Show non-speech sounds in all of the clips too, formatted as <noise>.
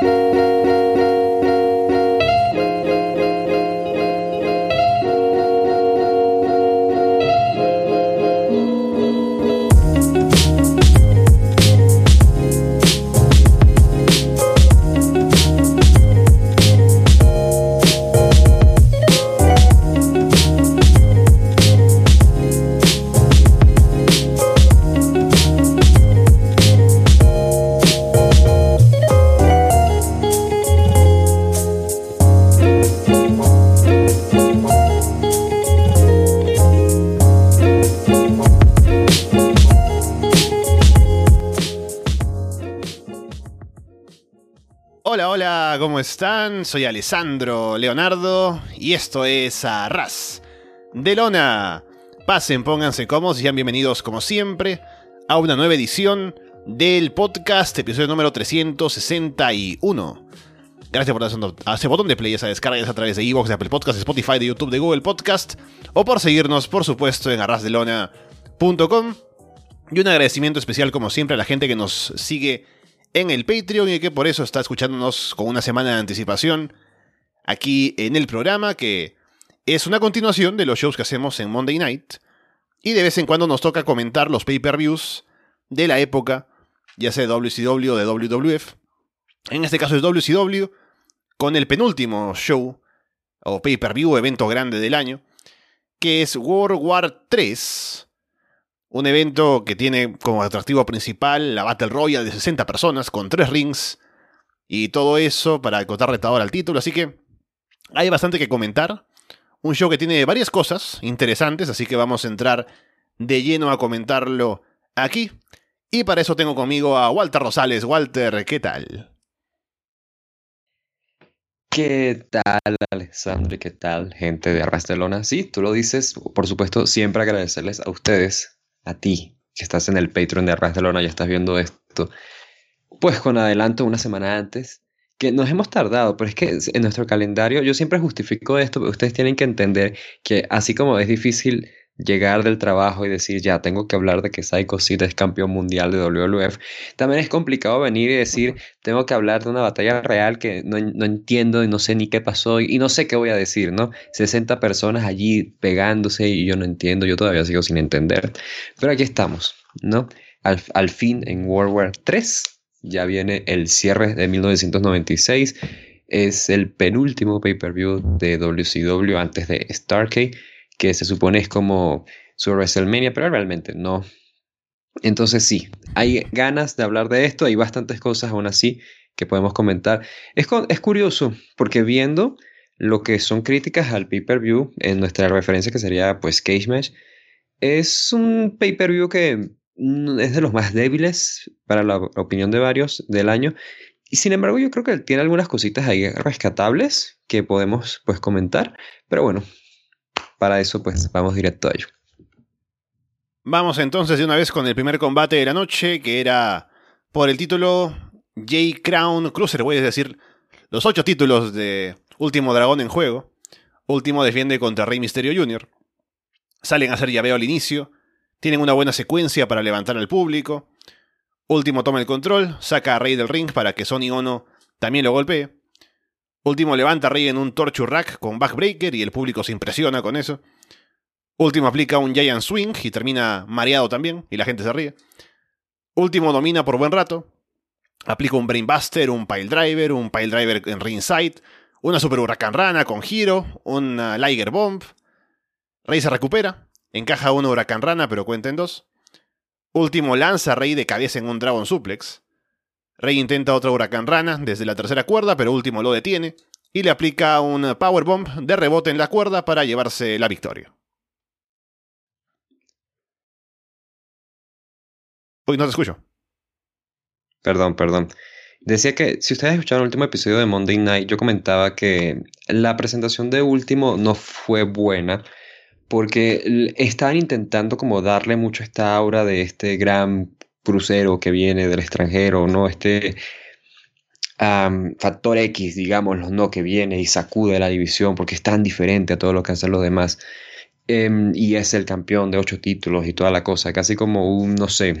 ¿cómo Soy Alessandro Leonardo y esto es Arras de Lona. Pasen, pónganse cómodos y sean bienvenidos como siempre a una nueva edición del podcast, episodio número 361. Gracias por darse a ese botón de play, esa descarga a través de Evox, de Apple Podcast, de Spotify, de YouTube, de Google Podcast o por seguirnos, por supuesto, en arrasdelona.com. Y un agradecimiento especial, como siempre, a la gente que nos sigue en el Patreon y que por eso está escuchándonos con una semana de anticipación aquí en el programa, que es una continuación de los shows que hacemos en Monday Night. Y de vez en cuando nos toca comentar los pay-per-views de la época, ya sea de WCW o de WWF. En este caso es WCW, con el penúltimo show, o pay-per-view, evento grande del año, que es World War 3 un evento que tiene como atractivo principal la Battle Royale de 60 personas con 3 rings y todo eso para acotar retador al título. Así que hay bastante que comentar. Un show que tiene varias cosas interesantes, así que vamos a entrar de lleno a comentarlo aquí. Y para eso tengo conmigo a Walter Rosales. Walter, ¿qué tal? ¿Qué tal, Alessandro? ¿Qué tal, gente de Arrastelona? Sí, tú lo dices. Por supuesto, siempre agradecerles a ustedes a ti que estás en el Patreon de Arras de Lona, ya estás viendo esto, pues con adelanto una semana antes, que nos hemos tardado, pero es que en nuestro calendario, yo siempre justifico esto, pero ustedes tienen que entender que así como es difícil llegar del trabajo y decir, ya, tengo que hablar de que Psycho Sid es campeón mundial de WWF. También es complicado venir y decir, tengo que hablar de una batalla real que no, entiendo y no sé ni qué pasó y, no sé qué voy a decir, ¿no? 60 personas allí pegándose y yo no entiendo, yo todavía sigo sin entender. Pero aquí estamos, ¿no? Al, al fin, en World War 3, ya viene el cierre de 1996. Es el penúltimo pay-per-view de WCW antes de Starcade que se supone es como su WrestleMania, pero realmente no. Entonces sí, hay ganas de hablar de esto, hay bastantes cosas aún así que podemos comentar. Es, es curioso, porque viendo lo que son críticas al pay-per-view, en nuestra referencia que sería pues Cage Match, es un pay-per-view que es de los más débiles para la opinión de varios del año. Y sin embargo yo creo que tiene algunas cositas ahí rescatables que podemos pues comentar. Pero bueno, para eso, pues vamos directo a ello. Vamos entonces de una vez con el primer combate de la noche, que era por el título J Crown Cruiser, es decir, los ocho títulos de Último Dragón en juego. Último defiende contra Rey Misterio Jr. Salen a hacer llaveo al inicio, tienen una buena secuencia para levantar al público. Último toma el control, saca a Rey del ring para que Sony Ono también lo golpee. Último levanta a Rey en un Torture Rack con Backbreaker y el público se impresiona con eso. Último aplica un Giant Swing y termina mareado también y la gente se ríe. Último domina por buen rato. Aplica un Brainbuster, un Pile Driver, un Pile Driver en ringside, una Super Huracán Rana con giro, una Liger Bomb. Rey se recupera, encaja una Huracán Rana pero cuenta en dos. Último lanza a Rey de cabeza en un Dragon Suplex. Rey intenta otra huracán rana desde la tercera cuerda, pero último lo detiene y le aplica un powerbomb de rebote en la cuerda para llevarse la victoria. Uy, no te escucho. Perdón, perdón. Decía que si ustedes escucharon el último episodio de Monday Night, yo comentaba que la presentación de último no fue buena porque estaban intentando como darle mucho esta aura de este gran crucero que viene del extranjero, ¿no? Este factor X, digamos, ¿no? Que viene y sacude la división porque es tan diferente a todo lo que hacen los demás. Em, y es el campeón de ocho títulos y toda la cosa, casi como un, no sé,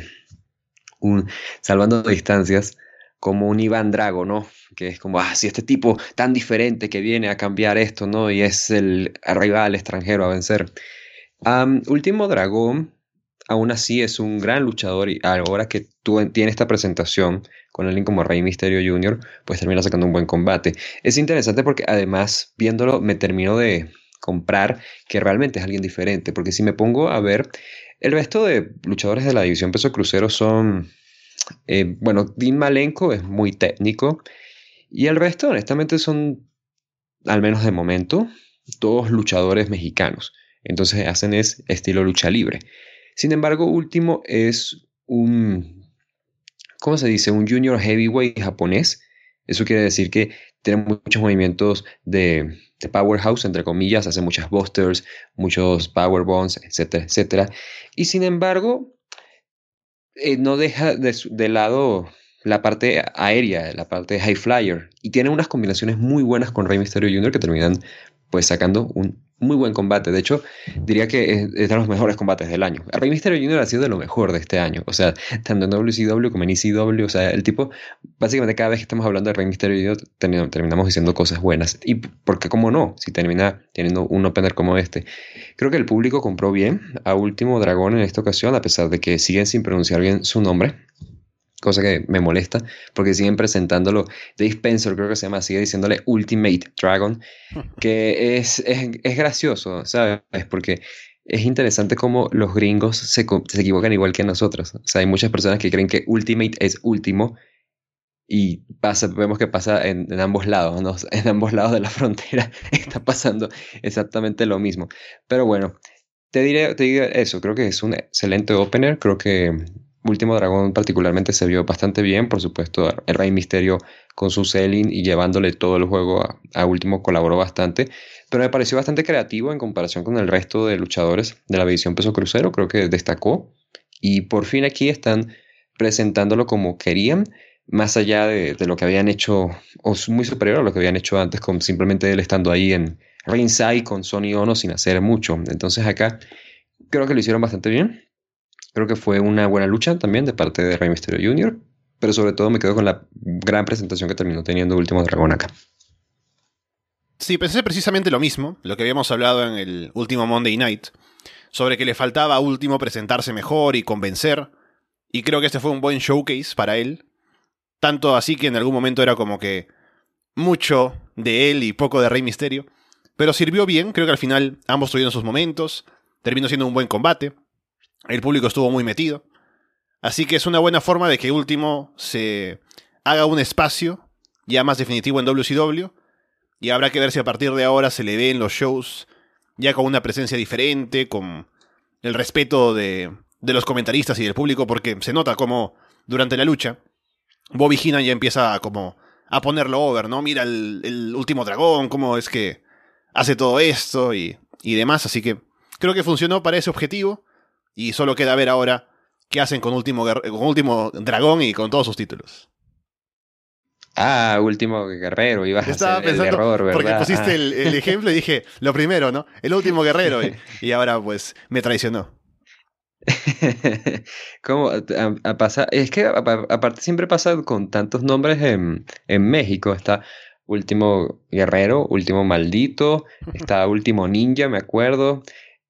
un, salvando distancias, como un Iván Drago, ¿no? Que es como, ah, si este tipo tan diferente que viene a cambiar esto, ¿no? Y es el rival extranjero a vencer. Último Dragón, aún así es un gran luchador y ahora que tú tienes esta presentación con alguien como Rey Misterio Jr., pues termina sacando un buen combate. Es interesante porque además, viéndolo, me termino de comprar que realmente es alguien diferente, porque si me pongo a ver, el resto de luchadores de la división peso crucero son eh, bueno, Dean Malenko es muy técnico y el resto, honestamente, son, al menos de momento, todos luchadores mexicanos. Entonces hacen es estilo lucha libre. Sin embargo, último es un, ¿cómo se dice? Un junior heavyweight japonés. Eso quiere decir que tiene muchos movimientos de, de powerhouse, entre comillas, hace muchas busters, muchos power bombs, etcétera, etcétera. Y sin embargo, eh, no deja de, lado la parte aérea, la parte high flyer, y tiene unas combinaciones muy buenas con Rey Mysterio Jr. que terminan pues sacando un muy buen combate. De hecho, diría que es, de los mejores combates del año. Rey Mysterio Jr. ha sido de lo mejor de este año. O sea, tanto en WCW como en ECW. O sea, el tipo, básicamente cada vez que estamos hablando de Rey Mysterio Jr. terminamos diciendo cosas buenas. Y porque, como no, si termina teniendo un opener como este. Creo que el público compró bien a Último Dragón en esta ocasión, a pesar de que siguen sin pronunciar bien su nombre cosa que me molesta, porque siguen presentándolo. Dave Spencer, creo que se llama, sigue diciéndole Ultimate Dragon, <laughs> que es, es, gracioso, ¿sabes? Porque es interesante cómo los gringos se, se, equivocan igual que nosotros. O sea, hay muchas personas que creen que Ultimate es último y pasa, vemos que pasa en, en ambos lados, ¿no? <laughs> En ambos lados de la frontera <laughs> está pasando exactamente lo mismo. Pero bueno, te diré, te digo eso, creo que es un excelente opener, creo que Último Dragón particularmente se vio bastante bien, por supuesto, el Rey Misterio con su selling y llevándole todo el juego a, Último colaboró bastante, pero me pareció bastante creativo en comparación con el resto de luchadores de la división peso crucero, creo que destacó y por fin aquí están presentándolo como querían, más allá de, lo que habían hecho, o muy superior a lo que habían hecho antes, con simplemente él estando ahí en ringside con Sony Ono sin hacer mucho. Entonces acá creo que lo hicieron bastante bien. Creo que fue una buena lucha también de parte de Rey Mysterio Jr., pero sobre todo me quedo con la gran presentación que terminó teniendo Último Dragón acá. Sí, pensé precisamente lo mismo, lo que habíamos hablado en el último Monday Night, sobre que le faltaba a Último presentarse mejor y convencer, y creo que este fue un buen showcase para él, tanto así que en algún momento era como que mucho de él y poco de Rey Misterio, pero sirvió bien, creo que al final ambos tuvieron sus momentos, terminó siendo un buen combate, el público estuvo muy metido. Así que es una buena forma de que Último se haga un espacio ya más definitivo en WCW. Y habrá que ver si a partir de ahora se le ve en los shows ya con una presencia diferente, con el respeto de, de los comentaristas y del público, porque se nota como durante la lucha Bobby Heenan ya empieza a, como a ponerlo over, ¿no? Mira el, el, último dragón, cómo es que hace todo esto y, y demás. Así que creo que funcionó para ese objetivo. Y solo queda ver ahora qué hacen con Último, con Último Dragón y con todos sus títulos. Ah, Último Guerrero, ibas a hacer el error, ¿verdad? Porque pusiste el, ejemplo y dije, lo primero, ¿no? El Último Guerrero. Y, ahora pues me traicionó. <laughs> ¿Cómo? A, pasar, es que aparte siempre pasa con tantos nombres en, en México. Está Último Guerrero, Último Maldito, <laughs> está Último Ninja, me acuerdo.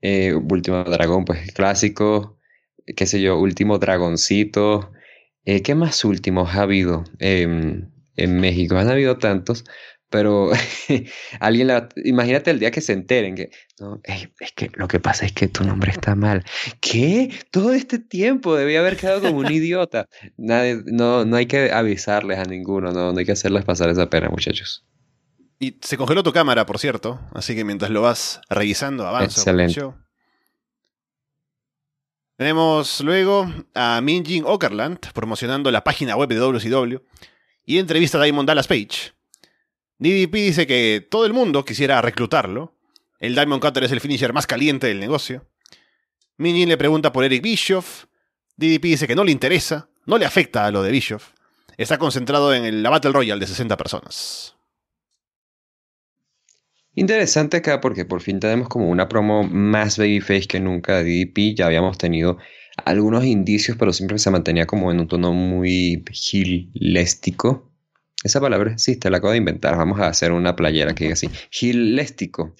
Eh, último Dragón, pues clásico, qué sé yo, Último Dragoncito. Eh, ¿Qué más últimos ha habido en México? Han habido tantos, pero <laughs> alguien la, imagínate el día que se enteren que no, es que lo que pasa es que tu nombre está mal. ¿Qué? Todo este tiempo debía haber quedado como un idiota. Nadie, no, no hay que avisarles a ninguno, no, no hay que hacerles pasar esa pena, muchachos. Y se congeló tu cámara, por cierto, así que mientras lo vas revisando, avanza. Excelente. Tenemos luego a Minjin Okerland promocionando la página web de WCW y entrevista a Diamond Dallas Page. DDP dice que todo el mundo quisiera reclutarlo. El Diamond Cutter es el finisher más caliente del negocio. Minjin le pregunta por Eric Bischoff. DDP dice que no le interesa, no le afecta a lo de Bischoff. Está concentrado en la Battle Royale de 60 personas. Interesante acá porque por fin tenemos como una promo más babyface que nunca de DDP. Ya habíamos tenido algunos indicios, pero siempre se mantenía como en un tono muy giléstico. Esa palabra existe, la acabo de inventar. Vamos a hacer una playera que diga así. Giléstico.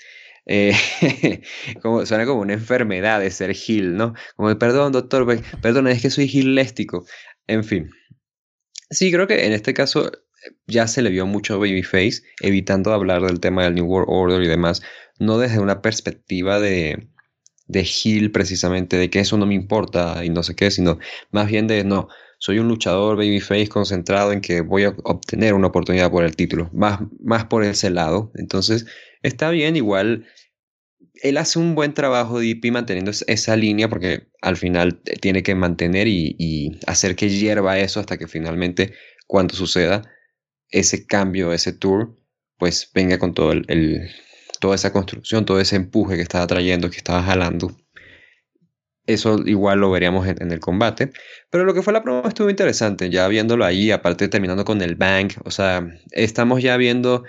Eh, <laughs> como, suena como una enfermedad de ser gil, ¿no? Como, perdón, doctor, perdón, es que soy giléstico. En fin. Sí, creo que en este caso ya se le vio mucho Babyface, evitando hablar del tema del New World Order y demás, no desde una perspectiva de, de Hill precisamente, de que eso no me importa y no sé qué, sino más bien de no, soy un luchador babyface concentrado en que voy a obtener una oportunidad por el título, más, más por ese lado. Entonces, está bien, igual él hace un buen trabajo DP manteniendo esa línea porque al final tiene que mantener y, hacer que hierva eso hasta que finalmente cuando suceda ese cambio, ese tour, pues venga con todo el, toda esa construcción, todo ese empuje que estaba trayendo, que estaba jalando. Eso igual lo veríamos en, el combate. Pero lo que fue la prueba estuvo interesante, ya viéndolo ahí, aparte terminando con el bank. O sea, estamos ya viendo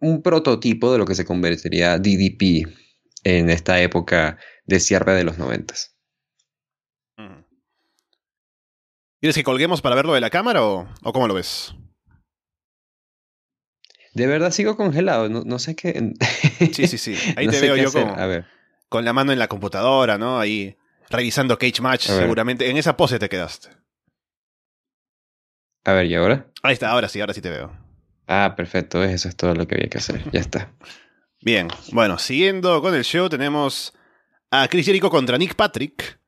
un prototipo de lo que se convertiría DDP en esta época de cierre de los noventas. ¿Quieres que colguemos para verlo de la cámara o cómo lo ves? De verdad sigo congelado, no, sé qué. <laughs> Sí, sí, sí. Ahí te veo yo con, la mano en la computadora, ¿no? Ahí revisando Cage Match, seguramente. En esa pose te quedaste. A ver, ¿y ahora? Ahí está, ahora sí, ahora sí te veo. Ah, perfecto, eso es todo lo que había que hacer. Ya está. Bien, bueno, siguiendo con el show, tenemos a Chris Jericho contra Nick Patrick,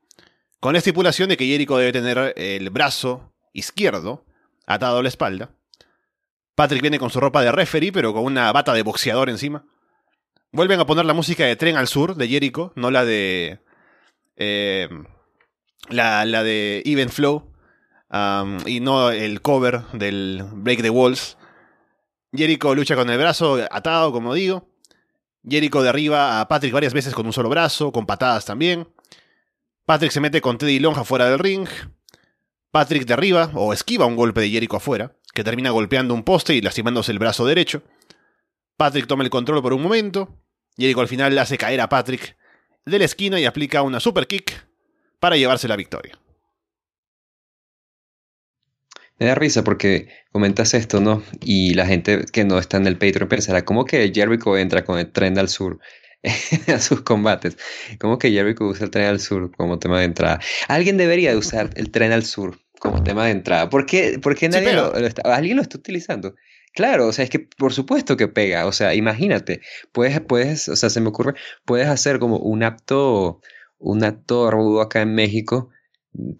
con la estipulación de que Jericho debe tener el brazo izquierdo atado a la espalda Patrick viene con su ropa de referee, pero con una bata de boxeador encima. Vuelven a poner la música de Tren al Sur de Jericho, no la de. Eh, la, de Even Flow. y no el cover del Break the Walls. Jericho lucha con el brazo atado, como digo. Jericho derriba a Patrick varias veces con un solo brazo, con patadas también. Patrick se mete con Teddy Lonja fuera del ring. Patrick derriba o esquiva un golpe de Jericho afuera que termina golpeando un poste y lastimándose el brazo derecho. Patrick toma el control por un momento. Jericho al final hace caer a Patrick de la esquina y aplica una super kick para llevarse la victoria. Me da risa porque comentas esto, ¿no? Y la gente que no está en el Patreon pensará, ¿cómo que Jericho entra con el tren al sur <laughs> a sus combates? ¿Cómo que Jericho usa el tren al sur como tema de entrada? Alguien debería usar el tren al sur como tema de entrada. ¿Por qué, nadie lo, está, alguien lo está utilizando? Claro, o sea, es que por supuesto que pega, o sea, imagínate, puedes, puedes, o sea, se me ocurre, puedes hacer como un acto, un acto rudo acá en México,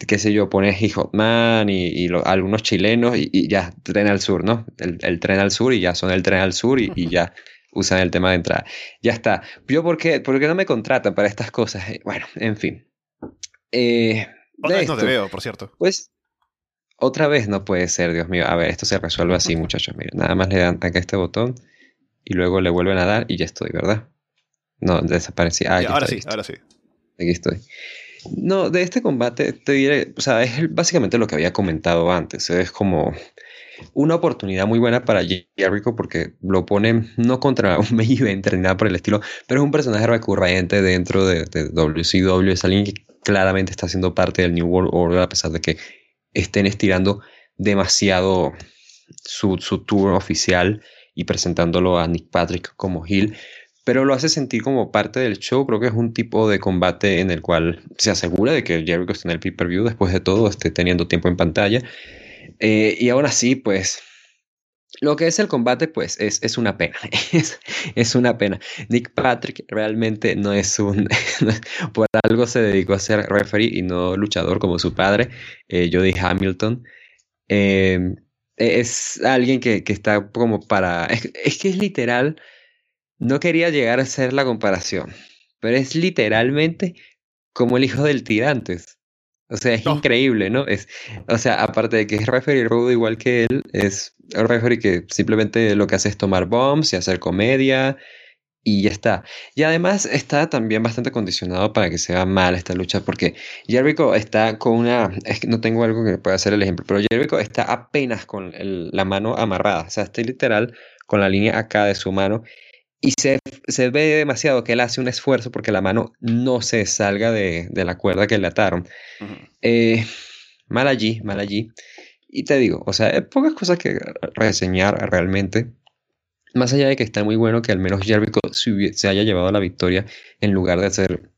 qué sé yo, pones Hotman y, y algunos chilenos y, ya, tren al sur, ¿no? El, tren al sur y ya son el tren al sur y, y <laughs> ya usan el tema de entrada. Ya está. Yo, ¿por qué, por qué no me contratan para estas cosas? Eh, bueno, en fin. Eh, Otra vez no te veo, por cierto. Pues otra vez no puede ser, Dios mío. A ver, esto se resuelve así, muchachos. Miren, nada más le dan acá este botón y luego le vuelven a dar y ya estoy, ¿verdad? No, desaparecí. Ah, ahora sí, ahora sí. Aquí estoy. No, de este combate te diré, o sea, es básicamente lo que había comentado antes. Es como una oportunidad muy buena para Jericho porque lo pone no contra un <laughs> main event ni nada por el estilo, pero es un personaje recurrente dentro de, de WCW. Es alguien que claramente está siendo parte del New World Order a pesar de que estén estirando demasiado su, tour oficial y presentándolo a Nick Patrick como Hill, pero lo hace sentir como parte del show. Creo que es un tipo de combate en el cual se asegura de que Jericho está en el pay-per-view después de todo, esté teniendo tiempo en pantalla. Eh, y ahora sí, pues lo que es el combate, pues es, es una pena. <laughs> Es, es, una pena. Nick Patrick realmente no es un. <laughs> por algo se dedicó a ser referee y no luchador como su padre, eh, Jody Hamilton. Em, es alguien que, que, está como para. Es, es, que es literal. No quería llegar a hacer la comparación, pero es literalmente como el hijo del tirantes. O sea, es increíble, ¿no? Es, o sea, aparte de que es referee rudo igual que él, es un referee que simplemente lo que hace es tomar bombs y hacer comedia y ya está. Y además está también bastante condicionado para que sea mal esta lucha, porque Jericho está con una, es que no tengo algo que pueda hacer el ejemplo, pero Jericho está apenas con la mano amarrada, o sea, está literal con la línea acá de su mano y se, se, ve demasiado que él hace un esfuerzo porque la mano no se salga de, de la cuerda que le ataron. eh, mal allí, mal allí. Y te digo, o sea, hay pocas cosas que reseñar realmente. Más allá de que está muy bueno que al menos Jericho se haya llevado la victoria en lugar de hacer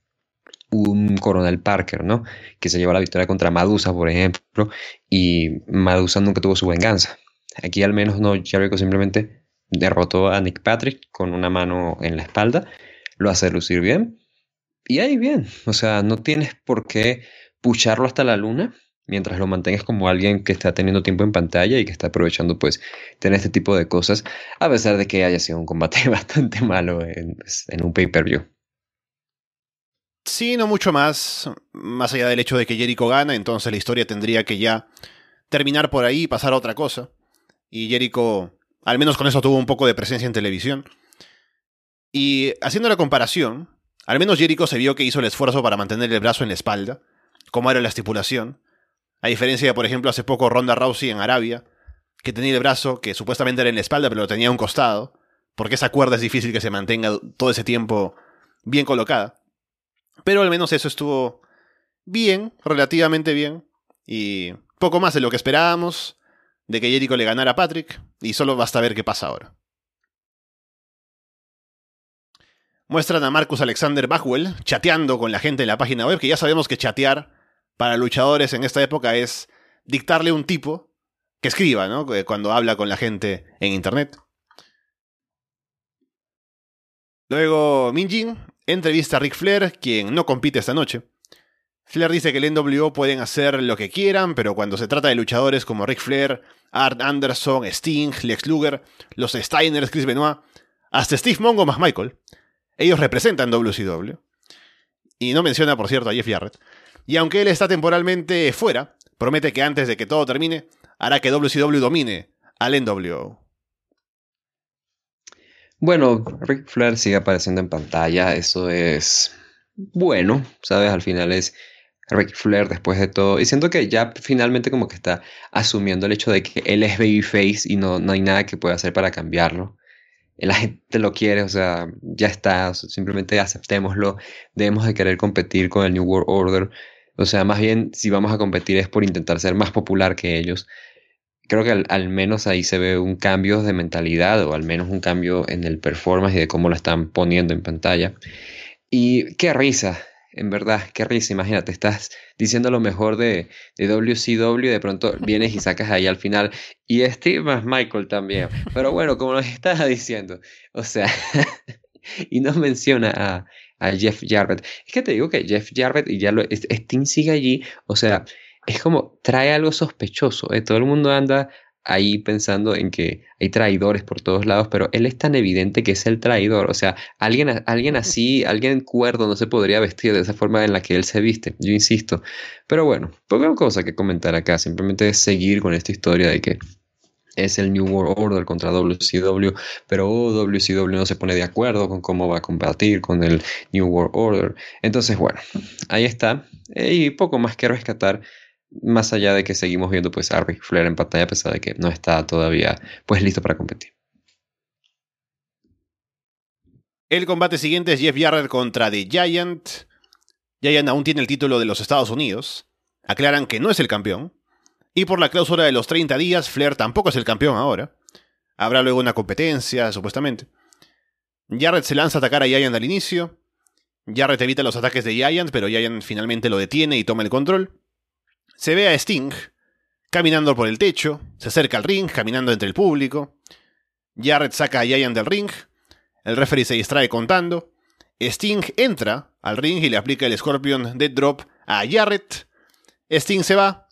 un Coronel Parker, ¿no? Que se llevó la victoria contra Madusa, por ejemplo, y Madusa nunca tuvo su venganza. Aquí al menos no, Jericho simplemente derrotó a Nick Patrick con una mano en la espalda, lo hace lucir bien, y ahí bien, o sea, no tienes por qué pucharlo hasta la luna, mientras lo mantengas como alguien que está teniendo tiempo en pantalla y que está aprovechando pues tener este tipo de cosas, a pesar de que haya sido un combate <laughs> bastante malo en, pues, en un pay-per-view. Sí, no mucho más, más allá del hecho de que Jericho gana, entonces la historia tendría que ya terminar por ahí y pasar a otra cosa. Y Jericho, al menos con eso, tuvo un poco de presencia en televisión. Y haciendo la comparación, al menos Jericho se vio que hizo el esfuerzo para mantener el brazo en la espalda, como era la estipulación, a diferencia de, por ejemplo, hace poco Ronda Rousey en Arabia, que tenía el brazo que supuestamente era en la espalda, pero lo tenía a un costado, porque esa cuerda es difícil que se mantenga todo ese tiempo bien colocada. Pero al menos eso estuvo bien, relativamente bien, y poco más de lo que esperábamos, de que Jericho le ganara a Patrick, y solo basta ver qué pasa ahora. Muestran a Marcus Alexander Backwell chateando con la gente en la página web, que ya sabemos que chatear para luchadores en esta época es dictarle un tipo que escriba, ¿no? Cuando habla con la gente en internet. Luego Minjin entrevista a Ric Flair, quien no compite esta noche. Flair dice que el NWO pueden hacer lo que quieran, pero cuando se trata de luchadores como Ric Flair, Art Anderson, Sting, Lex Luger, los Steiners, Chris Benoit, hasta Steve Mongo más Michael, ellos representan WCW. Y no menciona, por cierto, a Jeff Jarrett. Y aunque él está temporalmente fuera, promete que antes de que todo termine, hará que WCW domine al NWO. Bueno, Ric Flair sigue apareciendo en pantalla, eso es bueno, ¿sabes? Al final es Ric Flair después de todo. Y siento que ya finalmente como que está asumiendo el hecho de que él es babyface y no, no hay nada que pueda hacer para cambiarlo. La gente lo quiere, o sea, ya está, simplemente aceptémoslo. Debemos de querer competir con el New World Order. O sea, más bien si vamos a competir es por intentar ser más popular que ellos. Creo que al, menos ahí se ve un cambio de mentalidad o al menos un cambio en el performance y de cómo lo están poniendo en pantalla. Y qué risa, en verdad, qué risa. Imagínate, estás diciendo lo mejor de, de WCW y de pronto <laughs> vienes y sacas ahí al final. Y Steve más Michael también. Pero bueno, como nos estás diciendo, o sea, <laughs> y no menciona a, a Jeff Jarrett. Es que te digo que Jeff Jarrett y ya lo. Sting sigue allí, o sea, es como trae algo sospechoso. ¿eh? Todo el mundo anda ahí pensando en que hay traidores por todos lados, pero él es tan evidente que es el traidor. O sea, alguien, alguien así, alguien cuerdo no se podría vestir de esa forma en la que él se viste, yo insisto. Pero bueno, poca cosa que comentar acá, simplemente seguir con esta historia de que es el New World Order contra WCW, pero WCW no se pone de acuerdo con cómo va a combatir con el New World Order. Entonces, bueno, ahí está. Y poco más que rescatar, más allá de que seguimos viendo pues a Ric Flair en pantalla, a pesar de que no está todavía pues listo para competir. El combate siguiente es Jeff Jarrett contra The Giant. Giant aún tiene el título de los Estados Unidos. Aclaran que no es el campeón, y por la cláusula de los 30 días, Flair tampoco es el campeón ahora. Habrá luego una competencia, supuestamente. Jarrett se lanza a atacar a Giant al inicio. Jarrett evita los ataques de Giant, pero Giant finalmente lo detiene y toma el control. Se ve a Sting caminando por el techo, se acerca al ring, caminando entre el público. Jarrett saca a Giant del ring. El referee se distrae contando. Sting entra al ring y le aplica el Scorpion Dead Drop a Jarrett. Sting se va,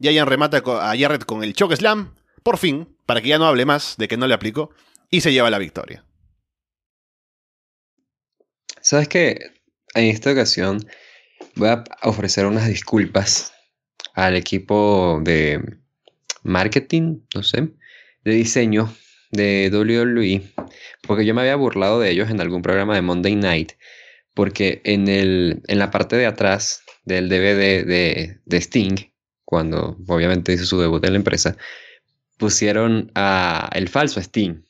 Giant remata a Jarrett con el choke slam, por fin, para que ya no hable más de que no le aplicó, y se lleva la victoria. Sabes que en esta ocasión voy a ofrecer unas disculpas al equipo de marketing, no sé, de diseño de WWE, porque yo me había burlado de ellos en algún programa de Monday Night, porque en, el, en la parte de atrás del DVD de, de Sting cuando obviamente hizo su debut en la empresa, pusieron a el falso Steam.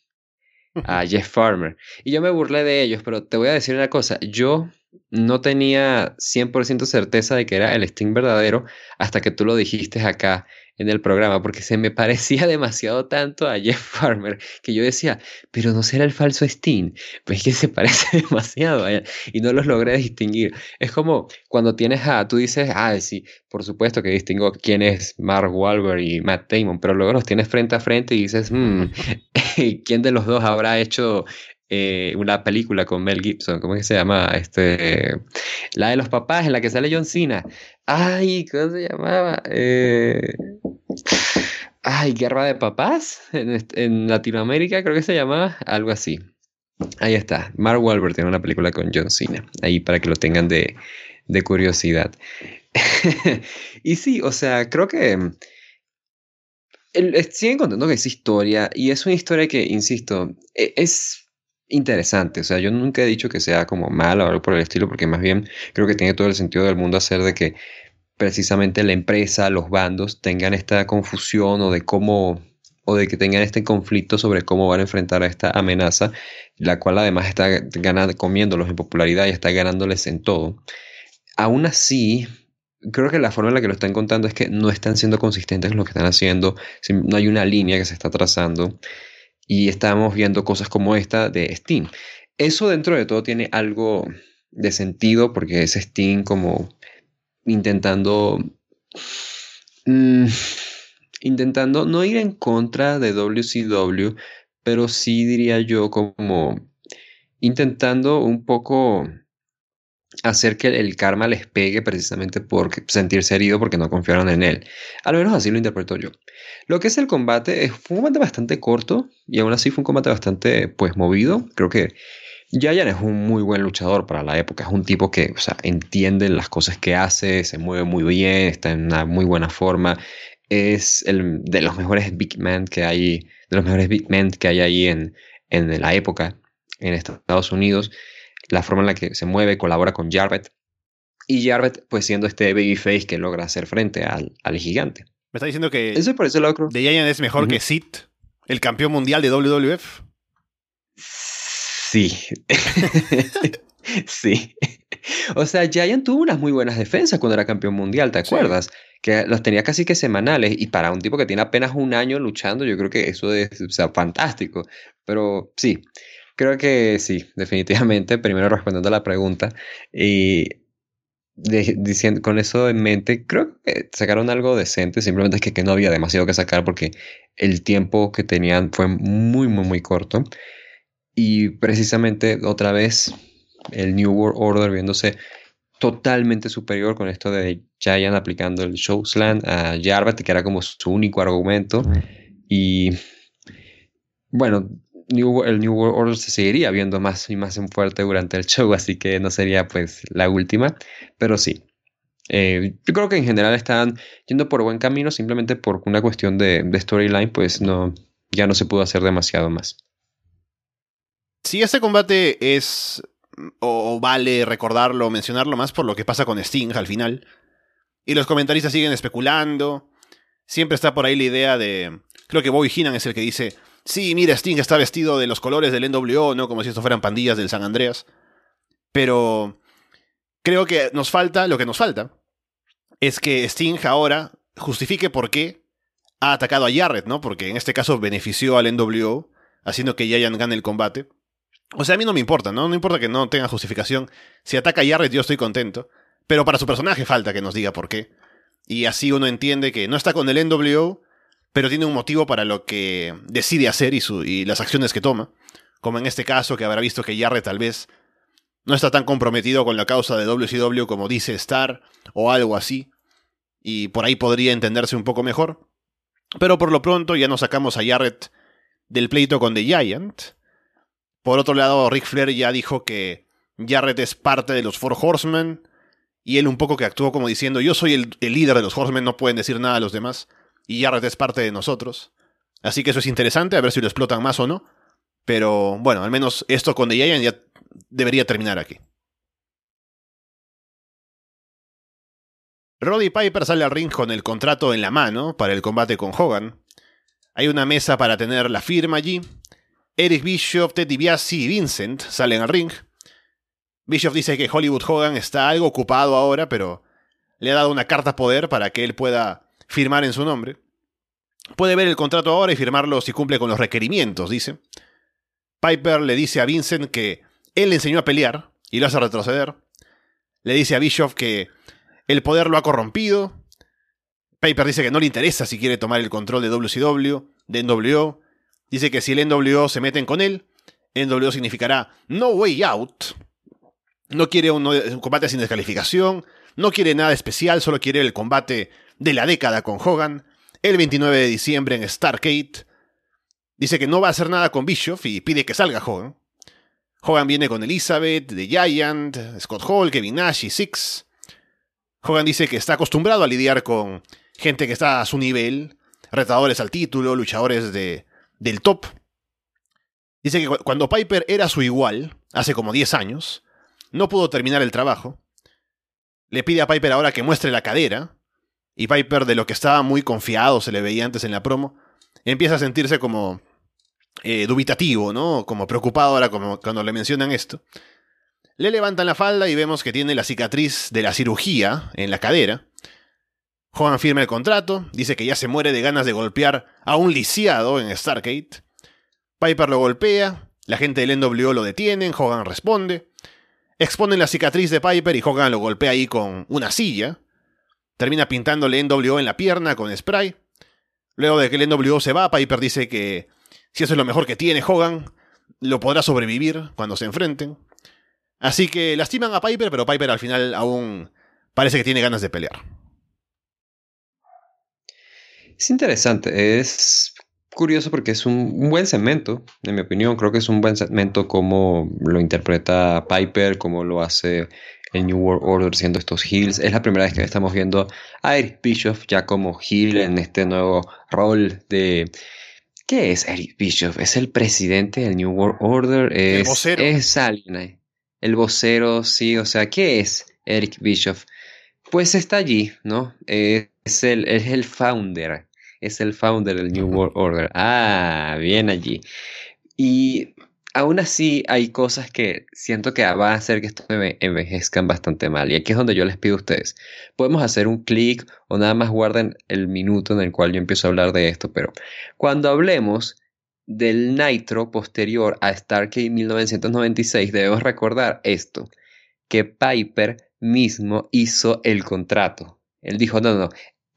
a Jeff Farmer. Y yo me burlé de ellos, pero te voy a decir una cosa, yo no tenía 100% certeza de que era el Sting verdadero hasta que tú lo dijiste acá en el programa, porque se me <laughs> parecía demasiado tanto a Jeff <laughs> Farmer que yo decía, pero no será el falso Sting, pues es que se <laughs> parece demasiado a él y no los logré distinguir. Es como cuando tienes a, tú dices, ah, sí, por supuesto que distingo quién es Mark Wahlberg y Matt Damon, pero luego los tienes frente a frente y dices, hmm, ¿quién de los dos habrá hecho eh, una película con Mel Gibson, ¿cómo es que se llama? Este, la de los papás, en la que sale John Cena. Ay, ¿cómo se llamaba? Eh, ay, Guerra de Papás en, Latinoamérica, creo que se llamaba algo así. Ahí está. Mark Wahlberg tiene una película con John Cena. Ahí para que lo tengan de, de curiosidad. <laughs> y sí, o sea, creo que el, siguen contando que es historia y es una historia que, insisto, e, es interesante. O sea, yo nunca he dicho que sea como malo o algo por el estilo, porque más bien creo que tiene todo el sentido del mundo hacer de que precisamente la empresa, los bandos tengan esta confusión o de cómo o de que tengan este conflicto sobre cómo van a enfrentar a esta amenaza, la cual además está ganando, comiéndolos en popularidad y está ganándoles en todo. Aún así, creo que la forma en la que lo están contando es que no están siendo consistentes en lo que están haciendo, no hay una línea que se está trazando y estamos viendo cosas como esta de Steam. Eso dentro de todo tiene algo de sentido porque es Steam como intentando... Mm, intentando no ir en contra de WCW, pero sí diría yo como intentando un poco hacer que el karma les pegue precisamente por sentirse herido porque no confiaron en él. Al menos así lo interpreto yo. Lo que es el combate, fue un combate bastante corto y aún así fue un combate bastante pues movido. Creo que Giant es un muy buen luchador para la época. Es un tipo que o sea, entiende las cosas que hace, se mueve muy bien, está en una muy buena forma. Es el de los mejores big men que hay, de los mejores big men que hay ahí en, en la época en Estados Unidos la forma en la que se mueve, colabora con Jarvet. Y Jarvet, pues siendo este babyface que logra hacer frente al, al gigante. ¿Me está diciendo que Eso por eso locro. The Giant es mejor que Sid, el campeón mundial de WWF? Sí. <laughs> sí. O sea, Giant tuvo unas muy buenas defensas cuando era campeón mundial, ¿te acuerdas? Que los tenía casi que semanales y para un tipo que tiene apenas un año luchando, yo creo que eso es fantástico. Pero sí, Creo que sí, definitivamente. Primero respondiendo a la pregunta y diciendo, con eso en mente, creo que sacaron algo decente. Simplemente es que, no había demasiado que sacar porque el tiempo que tenían fue muy, muy, muy corto. Y precisamente otra vez el New World Order viéndose totalmente superior con esto de Giant aplicando el Showsland a Jarvat, que era como su único argumento. Y bueno, el New World Order se seguiría viendo más y más en fuerte durante el show, así que no sería pues la última, pero sí. Eh, yo creo que en general están yendo por buen camino, simplemente por una cuestión de, storyline, pues no, ya no se pudo hacer demasiado más. Si este combate es o, vale recordarlo mencionarlo más por lo que pasa con Sting al final. Y los comentaristas siguen especulando. Siempre está por ahí la idea de. Creo que Bobby Heenan es el que dice sí, mira, Sting está vestido de los colores del NWO, ¿no? Como si esto fueran pandillas del San Andreas. Pero creo que nos falta, lo que nos falta, es que Sting ahora justifique por qué ha atacado a Jarrett, ¿no? Porque en este caso benefició al NWO, haciendo que Giant gane el combate. O sea, a mí no me importa, ¿no? No importa que no tenga justificación. Si ataca a Jarrett, yo estoy contento. Pero para su personaje falta que nos diga por qué. Y así uno entiende que no está con el NWO, pero tiene un motivo para lo que decide hacer y, y las acciones que toma, como en este caso que habrá visto que Jarrett tal vez no está tan comprometido con la causa de WCW como dice estar, o algo así, y por ahí podría entenderse un poco mejor. Pero por lo pronto ya nos sacamos a Jarrett del pleito con The Giant. Por otro lado, Ric Flair ya dijo que Jarrett es parte de los Four Horsemen, y él un poco que actuó como diciendo, yo soy el, el líder de los Horsemen, no pueden decir nada a los demás y Jarrett es parte de nosotros. Así que eso es interesante, a ver si lo explotan más o no. Pero bueno, al menos esto con The Giant ya debería terminar aquí. Roddy Piper sale al ring con el contrato en la mano para el combate con Hogan. Hay una mesa para tener la firma allí. Eric Bischoff, Ted DiBiase y Vincent salen al ring. Bischoff dice que Hollywood Hogan está algo ocupado ahora, pero le ha dado una carta poder para que él pueda firmar en su nombre. Puede ver el contrato ahora y firmarlo si cumple con los requerimientos, dice. Piper le dice a Vincent que él le enseñó a pelear y lo hace retroceder. Le dice a Bischoff que el poder lo ha corrompido. Piper dice que no le interesa si quiere tomar el control de WCW, de NWO. Dice que si el NWO se meten con él, NWO significará No Way Out. No quiere un, un combate sin descalificación, no quiere nada especial, solo quiere el combate de la década con Hogan. El 29 de diciembre en Stargate. Dice que no va a hacer nada con Bischoff y pide que salga Hogan. Hogan viene con Elizabeth, The Giant, Scott Hall, Kevin Nash y Six. Hogan dice que está acostumbrado a lidiar con gente que está a su nivel, retadores al título, luchadores de, del top. Dice que cuando Piper era su igual, hace como 10 años, no pudo terminar el trabajo. Le pide a Piper ahora que muestre la cadera, y Piper, de lo que estaba muy confiado, se le veía antes en la promo, empieza a sentirse como eh, dubitativo, ¿no? Como preocupado ahora como cuando le mencionan esto. Le levantan la falda y vemos que tiene la cicatriz de la cirugía en la cadera. Hogan firma el contrato, dice que ya se muere de ganas de golpear a un lisiado en Stargate. Piper lo golpea, la gente del NWO lo detienen, Hogan responde. Exponen la cicatriz de Piper y Hogan lo golpea ahí con una silla. Termina pintándole NWO en la pierna con spray. Luego de que el NWO se va, Piper dice que si eso es lo mejor que tiene Hogan, lo podrá sobrevivir cuando se enfrenten. Así que lastiman a Piper, pero Piper al final aún parece que tiene ganas de pelear. Es interesante, es curioso porque es un, buen segmento, en mi opinión. Creo que es un buen segmento como lo interpreta Piper, como lo hace el New World Order siendo estos heels. Es la primera vez que estamos viendo a Eric Bischoff ya como heel en este nuevo rol de... ¿Qué es Eric Bischoff? ¿Es el presidente del New World Order? Es, el vocero. Es alguien. El vocero, sí. O sea, ¿qué es Eric Bischoff? Pues está allí, ¿no? Es el, es el founder es el founder del New World Order. Ah, bien allí. Y aún así hay cosas que siento que van a hacer que esto envejezcan bastante mal. Y aquí es donde yo les pido a ustedes. Podemos hacer un clic o nada más guarden el minuto en el cual yo empiezo a hablar de esto. Pero cuando hablemos del Nitro posterior a Stargate 1996, debemos recordar esto. Que Piper mismo hizo el contrato. Él dijo, no, no,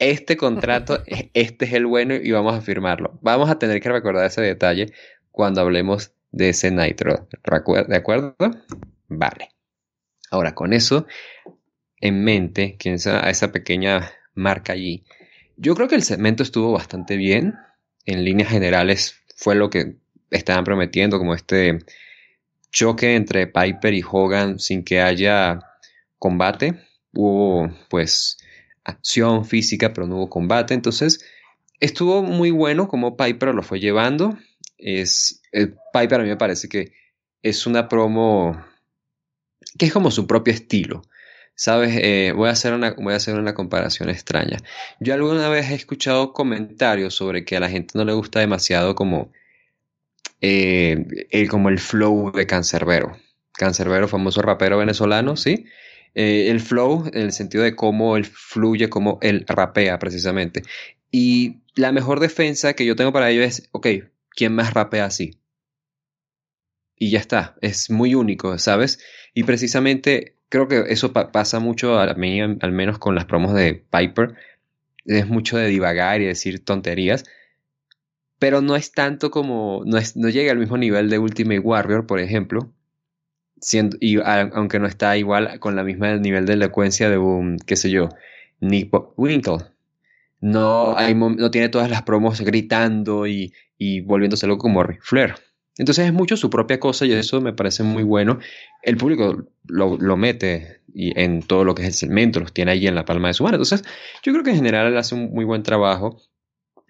este contrato, <laughs> este es el bueno y vamos a firmarlo. Vamos a tener que recordar ese detalle cuando hablemos de ese Nitro. ¿De acuerdo? Vale. Ahora, con eso en mente, que a esa pequeña marca allí, yo creo que el segmento estuvo bastante bien. En líneas generales fue lo que estaban prometiendo, como este choque entre Piper y Hogan sin que haya combate. Hubo pues acción física, pero no hubo combate. Entonces, estuvo muy bueno como Piper lo fue llevando. Es, eh, Piper a mí me parece que es una promo que es como su propio estilo. ¿Sabes? Eh, voy, a hacer una, voy a hacer una comparación extraña. Yo alguna vez he escuchado comentarios sobre que a la gente no le gusta demasiado como, eh, el, como el flow de Cancerbero. Cancerbero, famoso rapero venezolano, ¿sí? Eh, el flow, en el sentido de cómo él fluye, cómo él rapea precisamente. Y la mejor defensa que yo tengo para ello es, ok, ¿quién más rapea así? Y ya está, es muy único, ¿sabes? Y precisamente creo que eso pasa mucho a mí, al menos con las promos de Piper. Es mucho de divagar y decir tonterías. Pero no es tanto como, no, es, no llega al mismo nivel de Ultimate Warrior, por ejemplo, y aunque no está igual con la misma nivel de elocuencia de un, qué sé yo, Nick Winkle. No, no tiene todas las promos gritando y, y volviéndose loco como Ric Flair. Entonces es mucho su propia cosa y eso me parece muy bueno. El público lo, lo, mete y en todo lo que es el segmento, los tiene ahí en la palma de su mano. Entonces yo creo que en general él hace un muy buen trabajo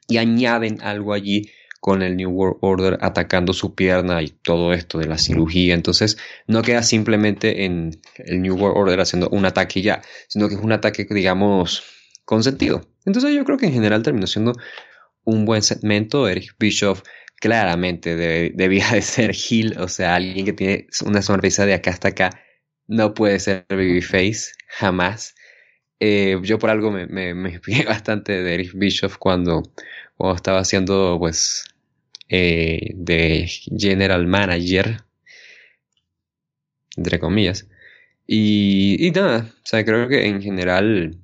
y añaden algo allí con el New World Order atacando su pierna y todo esto de la cirugía. Entonces no queda simplemente en el New World Order haciendo un ataque ya, sino que es un ataque, digamos, con sentido. Entonces yo creo que en general terminó siendo un buen segmento. Eric Bischoff claramente debía de ser Hill, o sea, alguien que tiene una sonrisa de acá hasta acá, no puede ser Babyface, jamás. Eh, yo por algo me, me, <laughs> inspiré bastante de Eric Bischoff cuando, cuando estaba haciendo, pues, eh, de general manager, entre comillas. Y, nada, o sea, creo que en general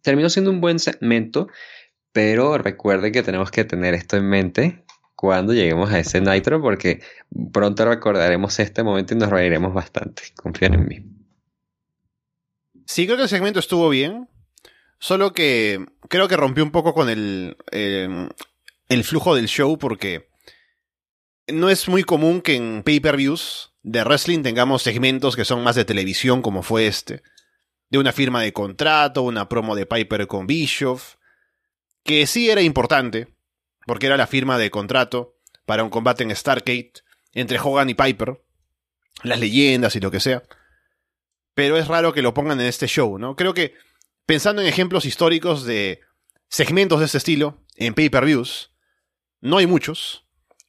terminó siendo un buen segmento, pero recuerde que tenemos que tener esto en mente cuando lleguemos a ese Nitro, porque pronto recordaremos este momento y nos reiremos bastante. Confíen en mí. Sí, creo que el segmento estuvo bien. Solo que creo que rompió un poco con el, eh, el flujo del show porque no es muy común que en pay-per-views de wrestling tengamos segmentos que son más de televisión como fue este. De una firma de contrato, una promo de Piper con Bischoff. Que sí era importante, porque era la firma de contrato para un combate en Stargate entre Hogan y Piper. Las leyendas y lo que sea pero es raro que lo pongan en este show, ¿no? Creo que pensando en ejemplos históricos de segmentos de este estilo en pay-per-views, no hay muchos.